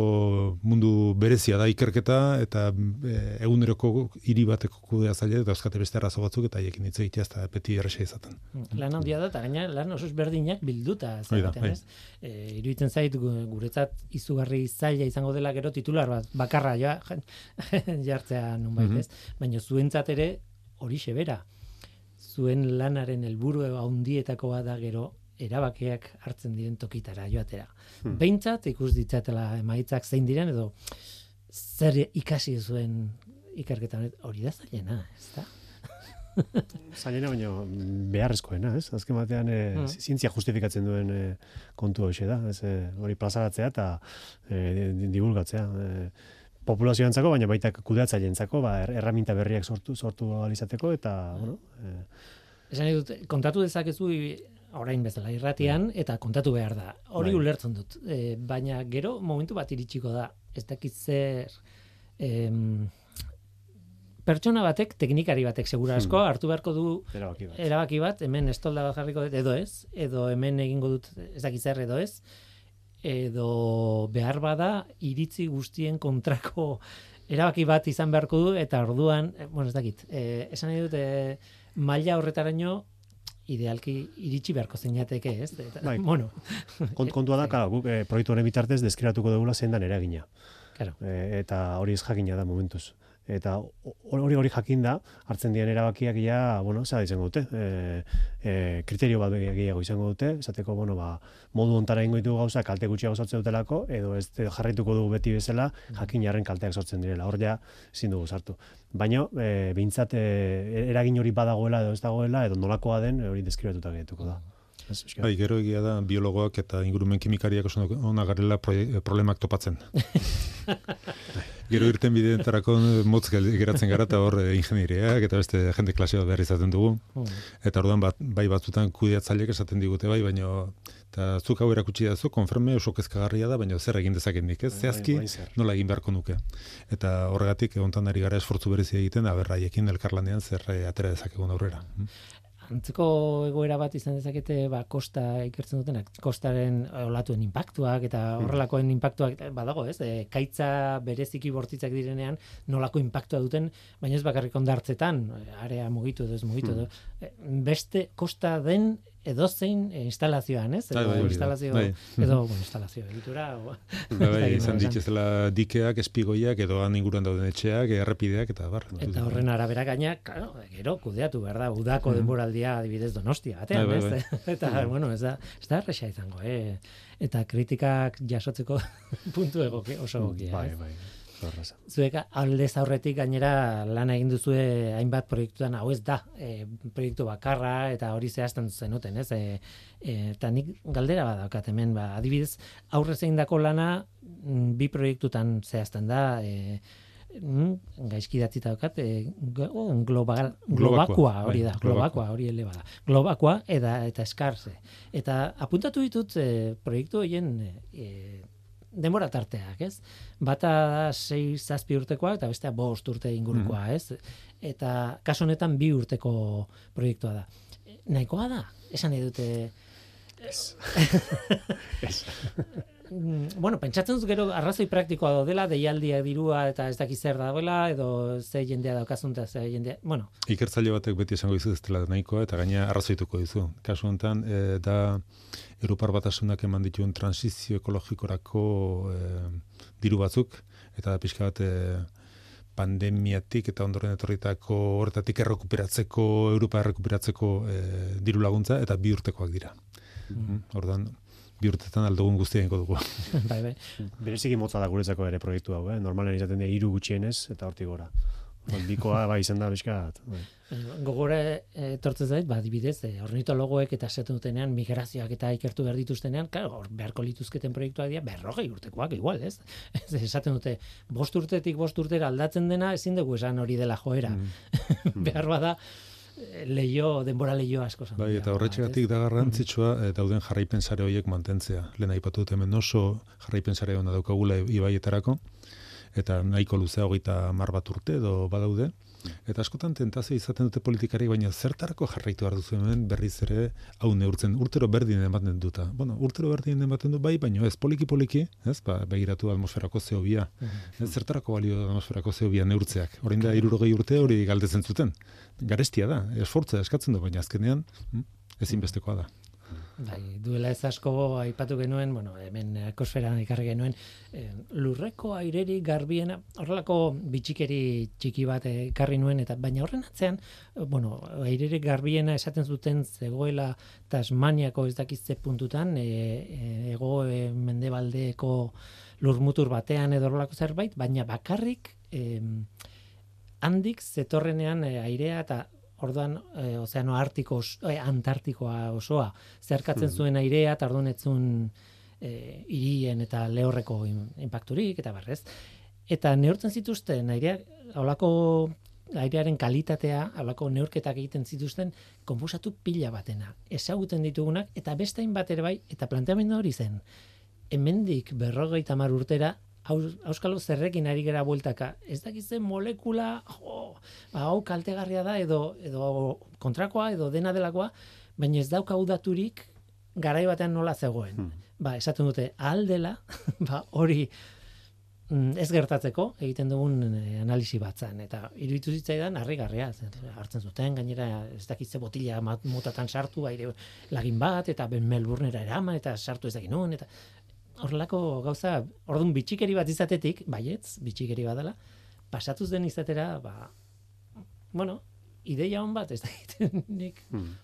Speaker 4: mundu berezia da ikerketa eta e, eguneroko hiri bateko kudea zaila dauzkate beste arazo batzuk eta haiekin hitz egitea ez da beti erresa izaten.
Speaker 2: Lan handia da, eta gaina lan oso ezberdinak bilduta. Zeraten,
Speaker 4: bai.
Speaker 2: ez? E, iruditzen zait gu- guretzat izugarri zaila izango dela gero titular bat bakarra ja, [laughs] jartzea nunbait,
Speaker 4: Mhm.
Speaker 2: ez? Baina zuentzat ere hori bera. Zuen lanaren helburu handietako da gero erabakiak hartzen diren tokitara joatera.
Speaker 5: Hmm.
Speaker 2: Behintzat ikus ditzatela emaitzak zein diren edo zer ikasi zuen ikerketa hori da zailena, ez da? [laughs]
Speaker 5: Zailena baina beharrezkoena, ez? Azken batean e,
Speaker 2: Mm.
Speaker 5: zientzia justifikatzen duen e, kontu hoxe da, ez? E, hori plazaratzea eta e, di- divulgatzea. E, populazioantzako, baina baita kudeatzaileentzako, ba, er- erraminta berriak sortu sortu ahal izateko eta, bueno, e,
Speaker 2: Esan dut, kontatu dezakezu orain bezala irratian eta kontatu behar da. Hori
Speaker 5: Bai.
Speaker 2: ulertzen dut. E, baina gero momentu bat iritsiko da. Ez dakit zer em, pertsona batek, teknikari batek segura asko, hartu beharko du
Speaker 5: erabaki bat.
Speaker 2: erabaki bat, hemen estolda bat jarriko dut, edo ez, edo hemen egingo dut ez dakit zer edo ez, edo behar bada iritzi guztien kontrako erabaki bat izan beharko du, eta orduan, eh, bueno, ez dakit, eh, esan nahi dut, eh, maila horretaraino idealki iritsi beharko zeinateke, ez? Eta,
Speaker 5: Bai. [laughs]
Speaker 2: Bueno,
Speaker 5: Kont, kontua da, [laughs] claro, guk e, proiektu honen bitartez deskribatuko dugula zein dan eragina.
Speaker 2: claro.
Speaker 5: E, eta hori ez jakina da momentuz. Eta ho- hori hori jakinda hartzen diren erabakiak ja, bueno, za izango dute. E, e, kriterio bat gehiago izango dute, esateko, bueno, ba, modu ontara ingo ditu gauza kalte gutxiago sortzen dutelako, edo ez jarraituko dugu beti bezala, jakin jarren kalteak sortzen direla. Hor ja, ezin dugu sartu. Baina, e, behintzat, e, eragin hori badagoela edo ez dagoela, edo nolakoa den, hori deskribatuta gehiatuko da.
Speaker 4: Bai, gero egia da biologoak eta ingurumen kimikariak oso ona garela problemak topatzen. [laughs] gero irten bideetarako motz gel- geratzen gara eta hor eh, ingenieriak eta beste jende klasea behar izaten dugu.
Speaker 2: Mm.
Speaker 4: Eta orduan bat, bai batzutan kudeatzaileek esaten digute bai, baino eta zuk hau erakutsi dazu, konferme oso kezkagarria da, baina zer egin dezaket nik, ez?
Speaker 5: Bai,
Speaker 4: Zehazki
Speaker 5: bai,
Speaker 4: nola egin beharko nuke. Eta horregatik egontan ari gara esfortzu berezi egiten, aberraiekin elkarlanean zer eh, atera dezakegun aurrera.
Speaker 2: Antzeko egoera bat izan dezakete ba, kosta ikertzen dutenak, kostaren olatuen impactuak eta horrelakoen impactuak badago, ez? E, kaitza bereziki bortitzak direnean nolako impactua duten, baina ez bakarrik ondartzetan, eh, area mugitu edo ez mugitu edo. Eh, Beste kosta den edozein eh, instalazioan, ez?
Speaker 4: Bai,
Speaker 2: Edo
Speaker 4: bai, da.
Speaker 2: instalazio,
Speaker 4: Bai.
Speaker 2: edo, bueno, instalazio egitura, o,
Speaker 4: Bai, bai, [laughs] izan dituzela dikeak, espigoiak, edo han inguruan dauden etxeak, errepideak, eta bar.
Speaker 2: Eta horren arabera gaina, claro, gero kudeatu behar da, udako denboraldia adibidez donostia, batean,
Speaker 4: Bai, bai,
Speaker 2: ez? [laughs] Eta, bueno, ez da, ez da erresa izango, eh? Eta kritikak jasotzeko [laughs] puntu egoki, oso egokia.
Speaker 5: Bai, bai.
Speaker 2: Zuek aldez aurretik gainera lan egin duzue hainbat proiektutan, hau ez da, e, proiektu bakarra eta hori zehazten zenuten, ez? E, eta nik galdera bat daukat hemen, ba, adibidez, aurrez egindako lana mm, bi proiektutan zehazten da, e, mm, gaizki datzita daukat, e, go- global,
Speaker 4: globakoa
Speaker 2: hori da,
Speaker 4: bai,
Speaker 2: globakoa hori ele bada. Globakoa eta, eta eskarze. Eta apuntatu ditut e, proiektu horien e, denbora tarteak, ez? Bata da sei zazpi urtekoa eta bestea bost urte ingurukoa, ez? Eta kasu honetan bi urteko proiektua da. Nahikoa da? Esan nahi dute... Mm, [laughs] bueno, pentsatzen dut gero arrazoi praktikoa daudela, deialdia dirua eta ez dakiz zer dagoela, edo ze jendea daukazun eta ze jendea... Bueno,
Speaker 4: Ikertzaile batek beti esango dizu ez dela nahikoa, eta gaina arrazoituko dizu. Kasu honetan, e, da Europar batasunak eman dituen transizio ekologikorako e, diru batzuk, eta da pixka bat e, pandemiatik eta ondoren etorritako horretatik errekuperatzeko, Europa errekuperatzeko e, diru laguntza, eta bi urtekoak dira. Mm. Ordan bi urtetan aldugun guztia egingo dugu. [laughs]
Speaker 2: bai, bai.
Speaker 5: Bereziki motza da guretzako ere proiektu hau, eh? Normalen izaten dira hiru gutxienez eta hortik gora. Bikoa bai izan da bizkat. Bai.
Speaker 2: Gogora eh, etortzen zait, ba, adibidez, eh, ornitologoek eta esaten dutenean migrazioak eta ikertu behar dituztenean, claro, hor beharko lituzketen proiektuak dira, berrogei urtekoak igual, [laughs] ez? Esaten dute, bost urtetik bost urtera aldatzen dena, ezin dugu esan hori dela joera. [laughs] Behar bada, eh, leio, denbora leio asko zan.
Speaker 4: Bai, eta horretxegatik da garrantzitsua eh, dauden jarraipen sare horiek mantentzea. Lehen aipatu dut hemen oso jarraipen sare ona daukagula ibaietarako, eta nahiko luzea hogeita mar bat urte edo badaude. Eta askotan tentazio izaten dute politikari, baina zertarako jarraitu behar duzu hemen berriz ere hau neurtzen urtero berdin ematen duta. Bueno, urtero berdin ematen du bai, baina ez poliki-poliki, ez, ba, begiratu atmosferako zeobia. Ez zertarako balio atmosferako zeobia neurtzeak. Orain da, irurogei urte hori galdetzen zuten. Garestia da, esfortza eskatzen du, baina azkenean mm, ezinbestekoa da.
Speaker 2: Bai, duela ez asko aipatu genuen, bueno, hemen ekosferan ikarri genuen, eh, lurreko airerik garbiena, horrelako bitxikeri txiki bat ekarri nuen, eta baina horren atzean, eh, bueno, airerik garbiena esaten zuten zegoela Tasmaniako ez dakizte puntutan, e, e, ego e, mendebaldeko lurmutur batean edo horrelako zerbait, baina bakarrik em, handik zetorrenean e, airea eta orduan e, ozeano artiko os- e, antartikoa osoa zerkatzen zuen airea eta orduan ez zuen e, hirien eta lehorreko in- impacturik eta barrez. Eta neurtzen zituzten airea holako airearen kalitatea, holako neurketak egiten zituzten konposatu pila batena. Ezaguten ditugunak eta beste hainbat ere bai eta planteamendu hori zen. Hemendik berrogeita mar urtera Auskalo zerrekin ari gera bueltaka. Ez dakitzen molekula, jo, ba, hau kaltegarria da edo edo kontrakoa edo dena delakoa, baina ez dauka udaturik garai batean nola zegoen. Ba, esaten dute ahal dela, [laughs] ba, hori mm, ez gertatzeko egiten dugun eh, analisi batzan eta iruditu zitzaidan harrigarria zen, hartzen zuten gainera ez dakitze botila mat- motatan sartu aire lagin bat eta ben Melbournera eraman eta sartu ez dakin nun eta horrelako gauza, orduan bitxikeri bat izatetik, baietz, bitxikeri badala, pasatuz den izatera, ba, bueno, ideia hon bat, ez da [laughs] nik.
Speaker 5: Hmm.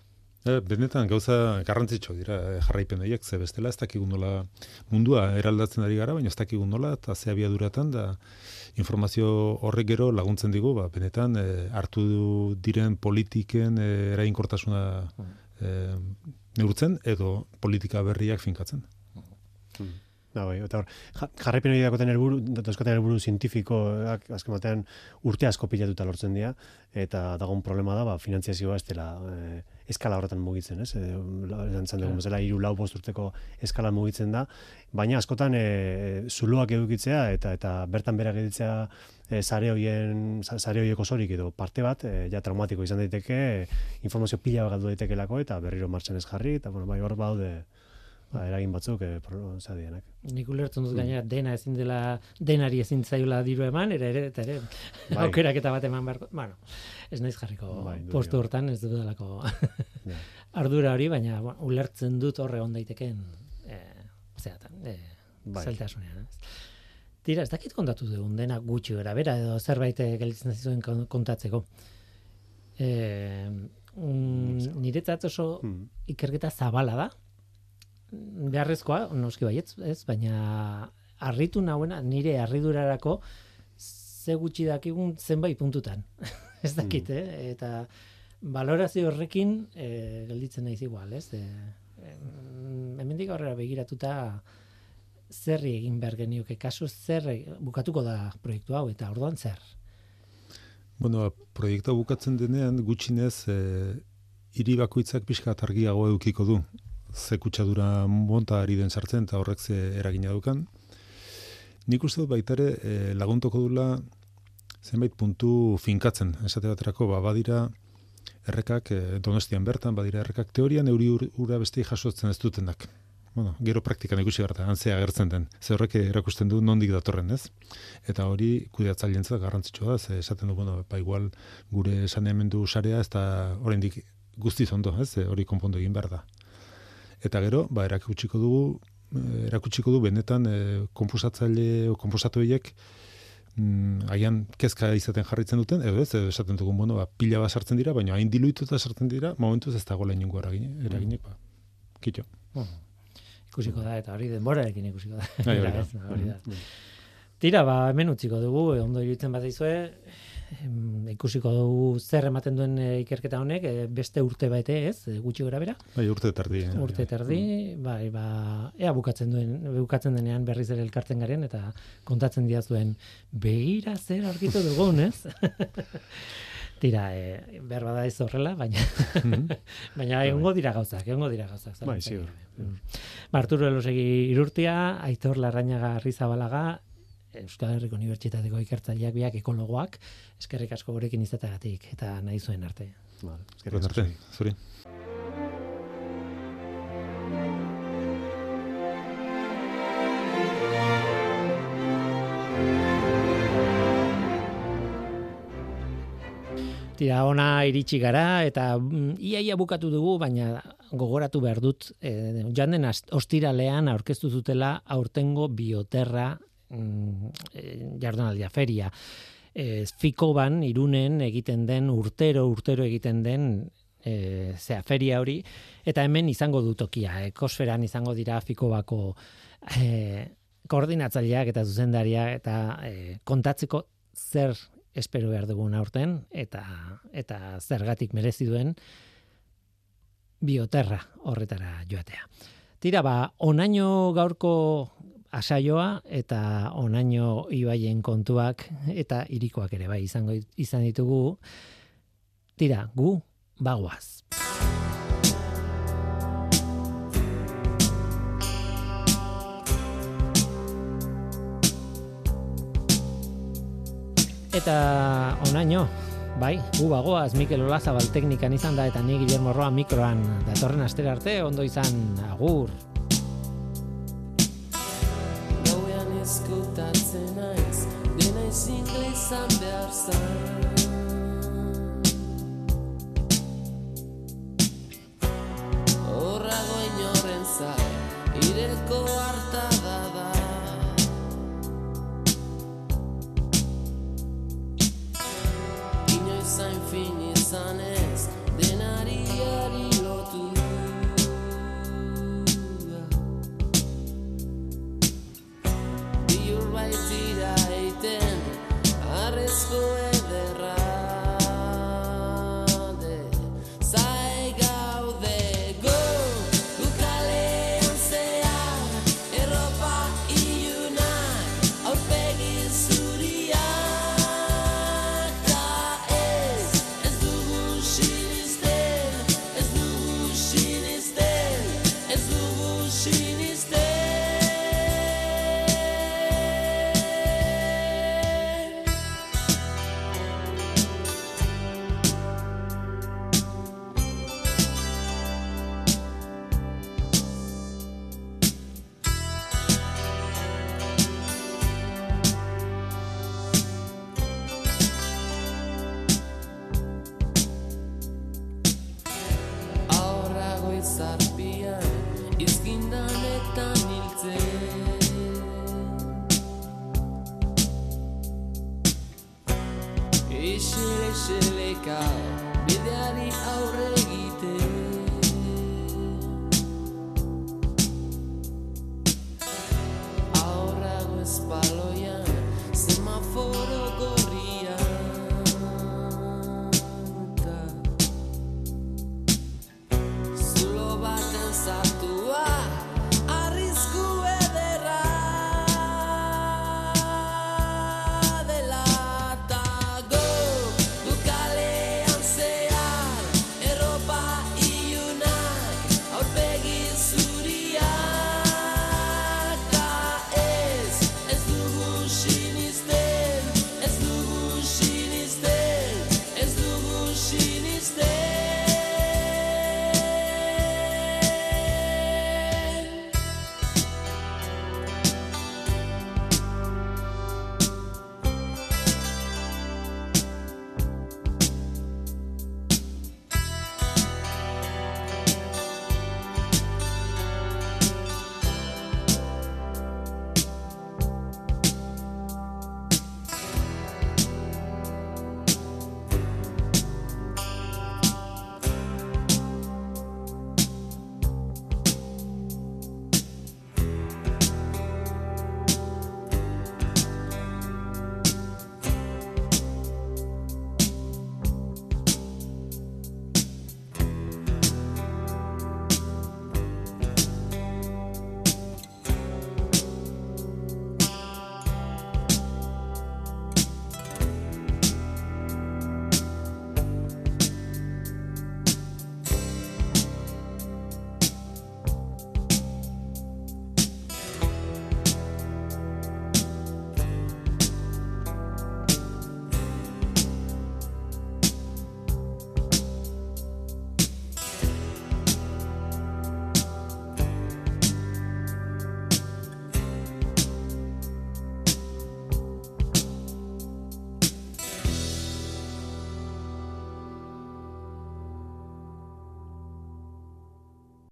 Speaker 4: E, benetan gauza garrantzitsu dira e, jarraipen horiek, ze bestela ez dakigu nola mundua eraldatzen ari gara, baina ez dakigu nola eta ze abiaduratan da informazio horrek gero laguntzen digu, ba, benetan e, hartu diren politiken e, eraginkortasuna e, neurtzen edo politika berriak finkatzen.
Speaker 5: Da, bai, eta hor, ja- jarraipen hori dakoten helburu, dauzkaten helburu zientifikoak azken batean urte asko pilatuta lortzen dira, eta dagoen problema da, ba, finantziazioa ez dela eh, eskala horretan mugitzen, ez? E, esan zen dugun bezala, hiru lau bost urteko eskala mugitzen da, baina askotan e, zuloak edukitzea eta eta bertan bera gelditzea e, sare hoien sare hoiek osorik edo parte bat e, ja traumatiko izan daiteke, e, informazio pila bat galdu daitekelako eta berriro martxan ez jarri eta bueno, bai hor baude ba, eragin batzuk e, pro, dienak.
Speaker 2: Nik ulertzen
Speaker 5: Hmm.
Speaker 2: dut gainera dena ezin dela, denari ezin zaiola diru eman, ere ere, eta ere,
Speaker 5: Bai.
Speaker 2: aukeraketa bat eman beharko. Bueno, ez naiz jarriko
Speaker 5: Bai,
Speaker 2: postu hortan, ez dudalako [laughs]
Speaker 5: Ja.
Speaker 2: ardura hori, baina bueno, ulertzen dut horre on daiteken e, zeatan, e,
Speaker 5: Bai.
Speaker 2: zailtasunean. Ez. Tira, ez dakit kontatu dugun dena gutxi gara, bera edo zerbait eh, gelditzen zizuen kon- kontatzeko. E, mm, niretzat oso
Speaker 5: Hmm.
Speaker 2: ikerketa zabala da. Beharrezkoa, noski baietz, ez, baina harritu nauena nire harridurarako ze gutxi dakigun zenbait puntutan. [laughs] ez dakit, eh? Eta valorazio horrekin eh, gelditzen naiz igual, ez? E, em, hemendik aurrera begiratuta zerri egin behar genioke kasu zer e- bukatuko da proiektu hau eta orduan zer.
Speaker 4: Bueno, proiektua bukatzen denean gutxinez e, hiri bakoitzak pixka bat argiago edukiko du. Ze kutsadura monta ari den sartzen eta horrek ze eragina dukan. Nik uste dut baita ere e, laguntoko dula zenbait puntu finkatzen. Esate baterako, ba, badira errekak e, donostian bertan, badira errekak teorian euri ur- ura beste jasotzen ez dutenak. Bueno, gero praktikan ikusi berta, antzea agertzen den. Ze horrek erakusten du nondik datorren, ez? Eta hori kudeatzaileentzat garrantzitsua da, ze esaten du, bueno, ba igual gure saneamendu sarea ez da oraindik guztiz ondo, ez? Hori konpondu egin behar da. Eta gero, ba erakutsiko dugu eh, erakutsiko du benetan eh, konposatzaile o konposatu horiek mm, agian kezka izaten jarritzen duten, edo ez, edo esaten dugun, bueno, ba, pila bat sartzen dira, baina hain diluituta sartzen dira, momentuz ez dagoela inungo eragin, eraginik, ba, kitxo.
Speaker 2: Ikusiko da eta hori denborarekin ikusiko da.
Speaker 4: Bai, hori da. [laughs]
Speaker 2: hori da. Tira, ba, hemen utziko dugu, eh, ondo iruditzen bat zaizue, em, ikusiko dugu zer ematen duen eh, ikerketa honek, eh, beste urte bete ez, eh, gutxi gora bera,
Speaker 4: Bai, urte tardi. eh,
Speaker 2: urte terdi, bai, ba, ea bukatzen duen, bukatzen denean berriz ere elkartzen garen, eta kontatzen diazuen, begira zer aurkitu dugun, ez? [laughs] Tira, e, behar bada ez horrela, baina, [laughs] baina egongo dira gauzak, egongo dira gauzak.
Speaker 5: Bai, ziur.
Speaker 2: gabe. Mm. Elosegi irurtia, Aitor Larrañaga Arrizabalaga, Euskal Herriko Unibertsitateko ikertzaileak biak ekologoak, eskerrik asko gurekin izateagatik eta nahi zuen arte.
Speaker 5: Vale, eskerrik asko
Speaker 4: arte,
Speaker 5: zuri.
Speaker 2: Tira, ona iritsi gara eta mm, iaia bukatu dugu, baina gogoratu behar dut, e, joan den ast- ostiralean aurkeztu zutela aurtengo bioterra mm, e, jardunaldia feria. E, Fikoban, irunen egiten den, urtero, urtero egiten den e, zea, feria hori, eta hemen izango du tokia, ekosferan izango dira Fikobako e, koordinatzaileak eta zuzendaria eta e, kontatzeko zer espero behar dugun aurten eta eta zergatik merezi duen bioterra horretara joatea. Tira ba, onaino gaurko asaioa eta onaino ibaien kontuak eta irikoak ere bai izango izan ditugu. Tira, gu bagoaz. Eta onaino, bai, gu bagoaz Mikel Olazabal teknikan izan da eta ni Guillermo Roa mikroan datorren astera arte ondo izan agur.
Speaker 6: Horrago inoren zai, ireko hartada